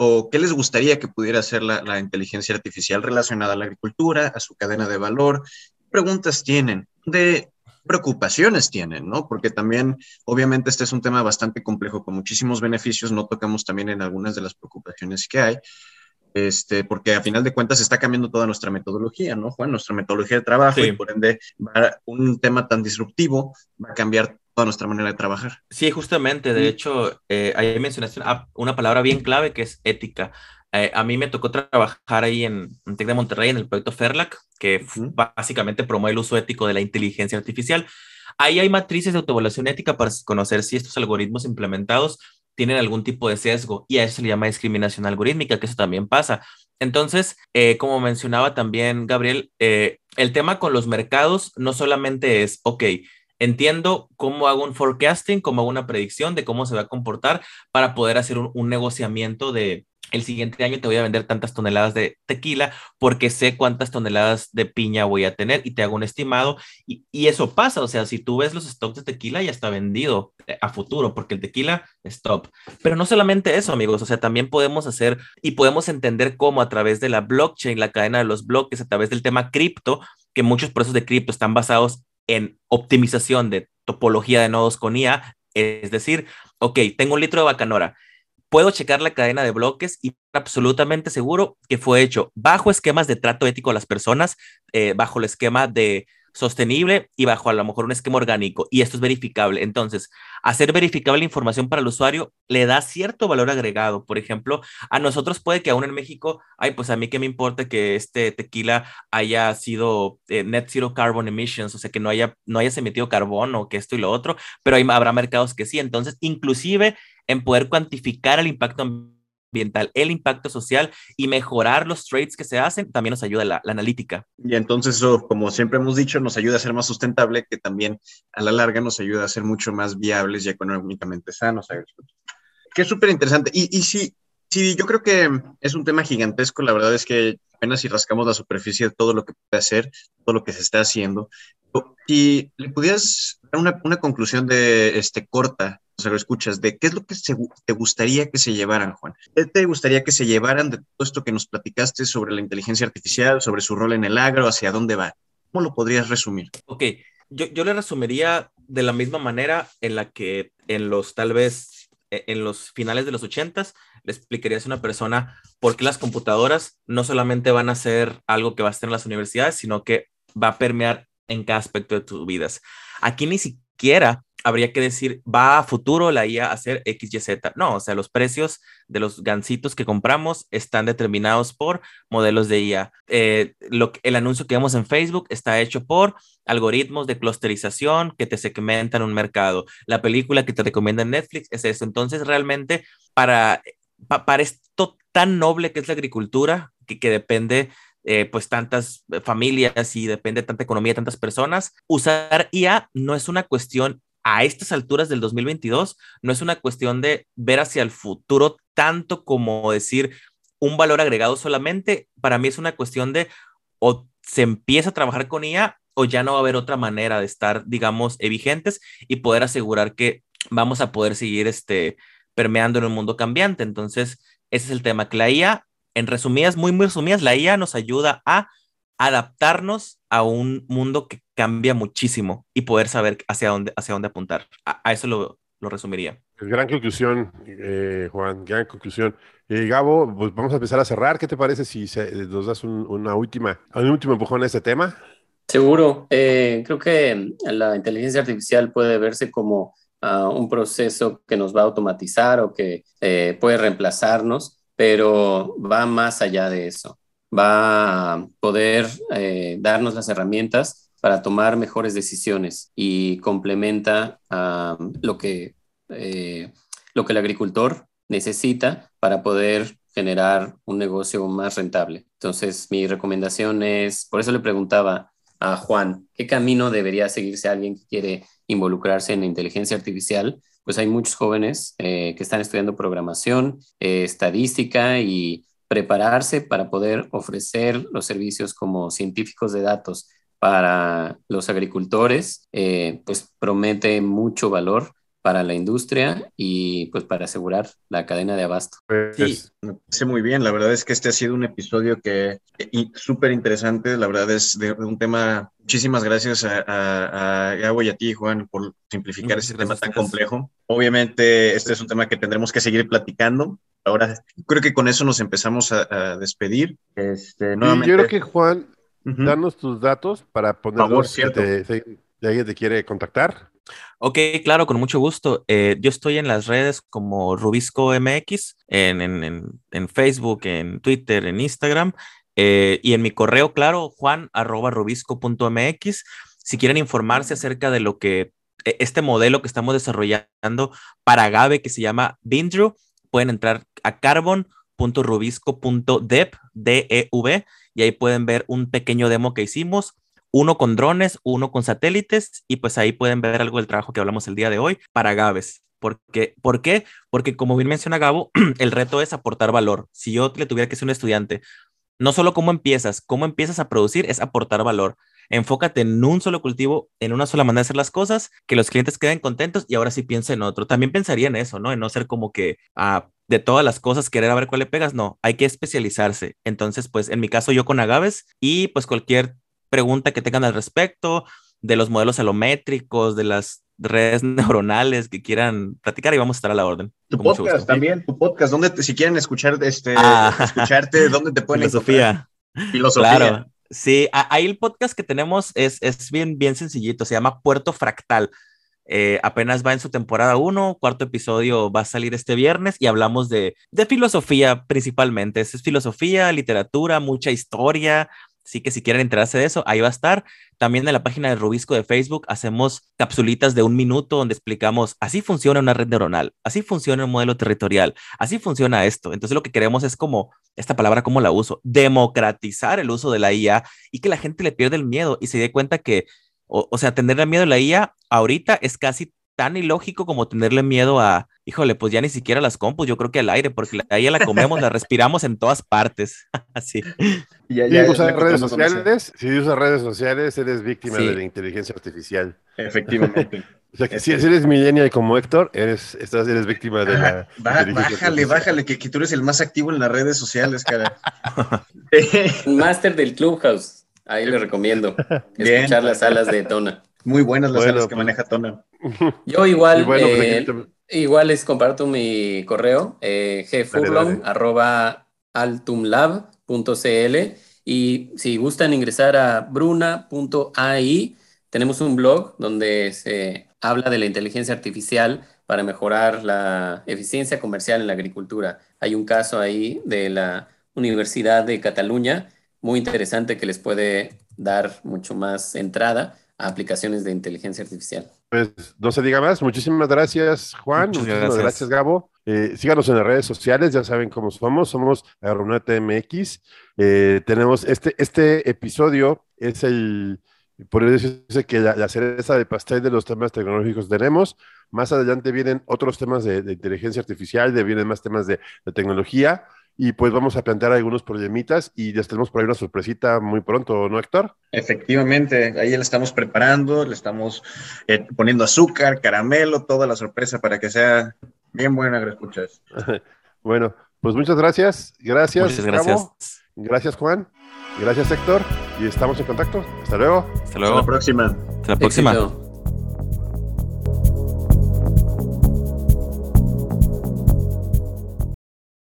S4: o qué les gustaría que pudiera hacer la, la inteligencia artificial relacionada a la agricultura, a su cadena de valor? ¿Qué preguntas tienen? De, preocupaciones tienen, ¿no? Porque también, obviamente, este es un tema bastante complejo con muchísimos beneficios, no tocamos también en algunas de las preocupaciones que hay, este, porque a final de cuentas está cambiando toda nuestra metodología, ¿no, Juan? Nuestra metodología de trabajo y por ende un tema tan disruptivo va a cambiar toda nuestra manera de trabajar.
S7: Sí, justamente, de hecho, eh, ahí mencionaste una palabra bien clave que es ética. Eh, a mí me tocó trabajar ahí en, en TEC de Monterrey en el proyecto FERLAC, que básicamente promueve el uso ético de la inteligencia artificial. Ahí hay matrices de autoevaluación ética para conocer si estos algoritmos implementados tienen algún tipo de sesgo y a eso se le llama discriminación algorítmica, que eso también pasa. Entonces, eh, como mencionaba también Gabriel, eh, el tema con los mercados no solamente es, ok, entiendo cómo hago un forecasting, cómo hago una predicción de cómo se va a comportar para poder hacer un negociamiento de, el siguiente año te voy a vender tantas toneladas de tequila porque sé cuántas toneladas de piña voy a tener y te hago un estimado. Y, eso pasa, o sea, si tú ves los stocks de tequila ya está vendido eh, a futuro porque el tequila es top. Pero no solamente eso, amigos, o sea, también podemos hacer y podemos entender cómo a través de la blockchain, la cadena de los bloques, a través del tema cripto, que muchos procesos de cripto están basados en optimización de topología de nodos con IA, es decir, ok, tengo un litro de bacanora puedo checar la cadena de bloques y absolutamente seguro que fue hecho bajo esquemas de trato ético a las personas, eh, bajo el esquema de sostenible y bajo a lo mejor un esquema orgánico. Y esto es verificable. Entonces, hacer verificable la información para el usuario le da cierto valor agregado. Por ejemplo, a nosotros puede que aún en México, ay, pues a mí que me importa que este tequila haya sido eh, net zero carbon emissions, o sea, que no haya, no hayas emitido carbono, que esto y lo otro, pero hay, habrá mercados que sí. Entonces, inclusive en poder cuantificar el impacto ambiental, el impacto social y mejorar los trades que se hacen, también nos ayuda la, analítica.
S4: Y entonces eso, como siempre hemos dicho, nos ayuda a ser más sustentable, que también a la larga nos ayuda a ser mucho más viables y económicamente sanos. Que es súper interesante. Y, y si Sí, yo creo que es un tema gigantesco. La verdad es que apenas si rascamos la superficie de todo lo que puede hacer, todo lo que se está haciendo. Si le pudieras dar una, una conclusión de este corta, lo escuchas, de qué es lo que te gustaría que se llevaran, Juan. ¿Qué te gustaría que se llevaran de todo esto que nos platicaste sobre la inteligencia artificial, sobre su rol en el agro, hacia dónde va? ¿Cómo lo podrías resumir?
S7: Ok, yo, yo le resumiría de la misma manera en la que en los tal vez e, en los finales de los ochentas le explicarías a una persona por qué las computadoras no solamente van a ser algo que va a estar en las universidades, sino que va a permear en cada aspecto de tus vidas. Aquí ni siquiera habría que decir, va a futuro la IA a hacer XYZ. No, o sea, los precios de los gansitos que compramos están determinados por modelos de IA. Eh, lo, el anuncio que vemos en Facebook está hecho por algoritmos de clusterización que te segmentan un mercado. La película que te recomienda en Netflix es eso. Entonces, realmente, para, para esto tan noble que es la agricultura, que, que depende eh, pues tantas familias y depende de tanta economía, tantas personas, usar IA no es una cuestión a estas alturas del 2022 no es una cuestión de ver hacia el futuro tanto como decir un valor agregado solamente, para mí es una cuestión de o se empieza a trabajar con IA o ya no va a haber otra manera de estar, digamos, vigentes y poder asegurar que vamos a poder seguir este, permeando en un mundo cambiante. Entonces, ese es el tema, que la IA, en resumidas, muy, muy resumidas, la IA nos ayuda a adaptarnos a un mundo que cambia muchísimo y poder saber hacia dónde, hacia dónde apuntar. A, eso lo, lo, resumiría.
S2: Gran conclusión, eh, Juan, gran conclusión. Eh, Gabo, pues vamos a empezar a cerrar. ¿Qué te parece si nos das una última, un último empujón a este tema?
S6: Seguro. Eh, creo que la inteligencia artificial puede verse como ah, un proceso que nos va a automatizar o que puede reemplazarnos, pero va más allá de eso va a poder eh, darnos las herramientas para tomar mejores decisiones y complementa lo, que, eh, lo que el agricultor necesita para poder generar un negocio más rentable. Entonces, mi recomendación es, por eso le preguntaba a Juan, ¿qué camino debería seguirse alguien que quiere involucrarse en inteligencia artificial? Pues hay muchos jóvenes eh, que están estudiando programación, estadística y prepararse para poder ofrecer los servicios como científicos de datos para los agricultores, eh, pues promete mucho valor para la industria y pues para asegurar la cadena de abasto.
S4: Pues, sí, me parece muy bien. La verdad es que este ha sido un episodio que súper interesante. La verdad es de, un tema. Muchísimas gracias a, a, Gabo y a ti, Juan, por simplificar ese tema tan complejo. Obviamente, este es un tema que tendremos que seguir platicando. Ahora creo que con eso nos empezamos a, despedir. Este,
S2: nuevamente... Yo creo que Juan, danos tus datos para ponerlos. Si alguien te quiere contactar.
S7: Ok, claro, con mucho gusto. Eh, yo estoy en las redes como Rubisco MX, en, en, Facebook, en Twitter, en Instagram, eh, y en mi correo, claro, juan arroba rubisco.mx. Si quieren informarse acerca de lo que e, este modelo que estamos desarrollando para Agave que se llama Bindru, pueden entrar a carbon.rubisco.dev, D-E-V, y ahí pueden ver un pequeño demo que hicimos, uno con drones, uno con satélites, y pues ahí pueden ver algo del trabajo que hablamos el día de hoy para Gaves. Porque, ¿Por qué? Porque como bien menciona Gabo, el reto es aportar valor. Si yo le tuviera que ser un estudiante, no solo cómo empiezas, cómo empiezas a producir es aportar valor enfócate en un solo cultivo, en una sola manera de hacer las cosas, que los clientes queden contentos y ahora sí piensa en otro. También pensaría en eso, ¿no? En no ser como que ah, de todas las cosas querer a ver cuál le pegas, no, hay que especializarse. Entonces, pues en mi caso yo con agaves y pues cualquier pregunta que tengan al respecto de los modelos alométricos, de las redes neuronales que quieran platicar y vamos a estar a la orden.
S4: Tu podcast también, tu podcast, donde si quieren escuchar este, ah. escucharte, ¿dónde te pueden
S7: Filosofía. Filosofía. Claro. Sí, ahí el podcast que tenemos es, es bien, bien sencillito, se llama Puerto Fractal. Eh, apenas va en su temporada 1, cuarto episodio va a salir este viernes y hablamos de, de filosofía principalmente. Es, filosofía, literatura, mucha historia. Así que si quieren enterarse de eso, ahí va a estar. También en la página de Rubisco de Facebook hacemos capsulitas de un minuto donde explicamos así funciona una red neuronal, así funciona un modelo territorial, así funciona esto. Entonces lo que queremos es como, esta palabra, ¿cómo la uso? Democratizar el uso de la IA y que la gente le pierda el miedo y se dé cuenta que, o, sea, tener miedo a la IA ahorita es casi tan ilógico como tenerle miedo a, híjole, pues ya ni siquiera las compus, yo creo que al aire, porque ahí la comemos, la respiramos en todas partes. Así.
S2: Ya, ya, si usas redes sociales, si usas redes sociales, eres víctima de la inteligencia artificial.
S4: Efectivamente.
S2: O sea, que si eres millennial como Héctor, eres, estás, eres víctima de la.
S4: bájale, bájale, que, que, tú eres el más activo en las redes sociales, cara.
S6: Máster del Clubhouse. Ahí le recomiendo. Escuchar las salas de Tona.
S4: Muy buenas las salas que pues. maneja Tona.
S6: Yo igual, pues, eh, igual les comparto mi correo, eh, gfurlong, arroba altumlab.cl y si gustan ingresar a bruna.ai, tenemos un blog donde se habla de la inteligencia artificial para mejorar la eficiencia comercial en la agricultura. Hay un caso ahí de la Universidad de Cataluña, muy interesante que les puede dar mucho más entrada a aplicaciones de inteligencia artificial.
S2: Pues no se diga más. Muchísimas gracias, Juan. Muchísimas gracias, Gabo. Eh, síganos en las redes sociales, ya saben cómo somos. Somos Aeronauta MX. Eh, tenemos este, este episodio, es el por eso dice que la, cereza de pastel de los temas tecnológicos tenemos. Más adelante vienen otros temas de, inteligencia artificial, de, vienen más temas de, tecnología. Y pues vamos a plantear algunos problemitas y les tenemos por ahí una sorpresita muy pronto, ¿no, Héctor?
S4: Efectivamente, ahí le estamos preparando, le estamos eh, poniendo azúcar, caramelo, toda la sorpresa para que sea bien buena, escuchas.
S2: bueno, pues muchas gracias. Gracias.
S7: Muchas gracias.
S2: Gracias, Juan. Gracias, Héctor. Y estamos en contacto. Hasta luego.
S7: Hasta luego.
S4: Hasta la próxima.
S7: Hasta la próxima.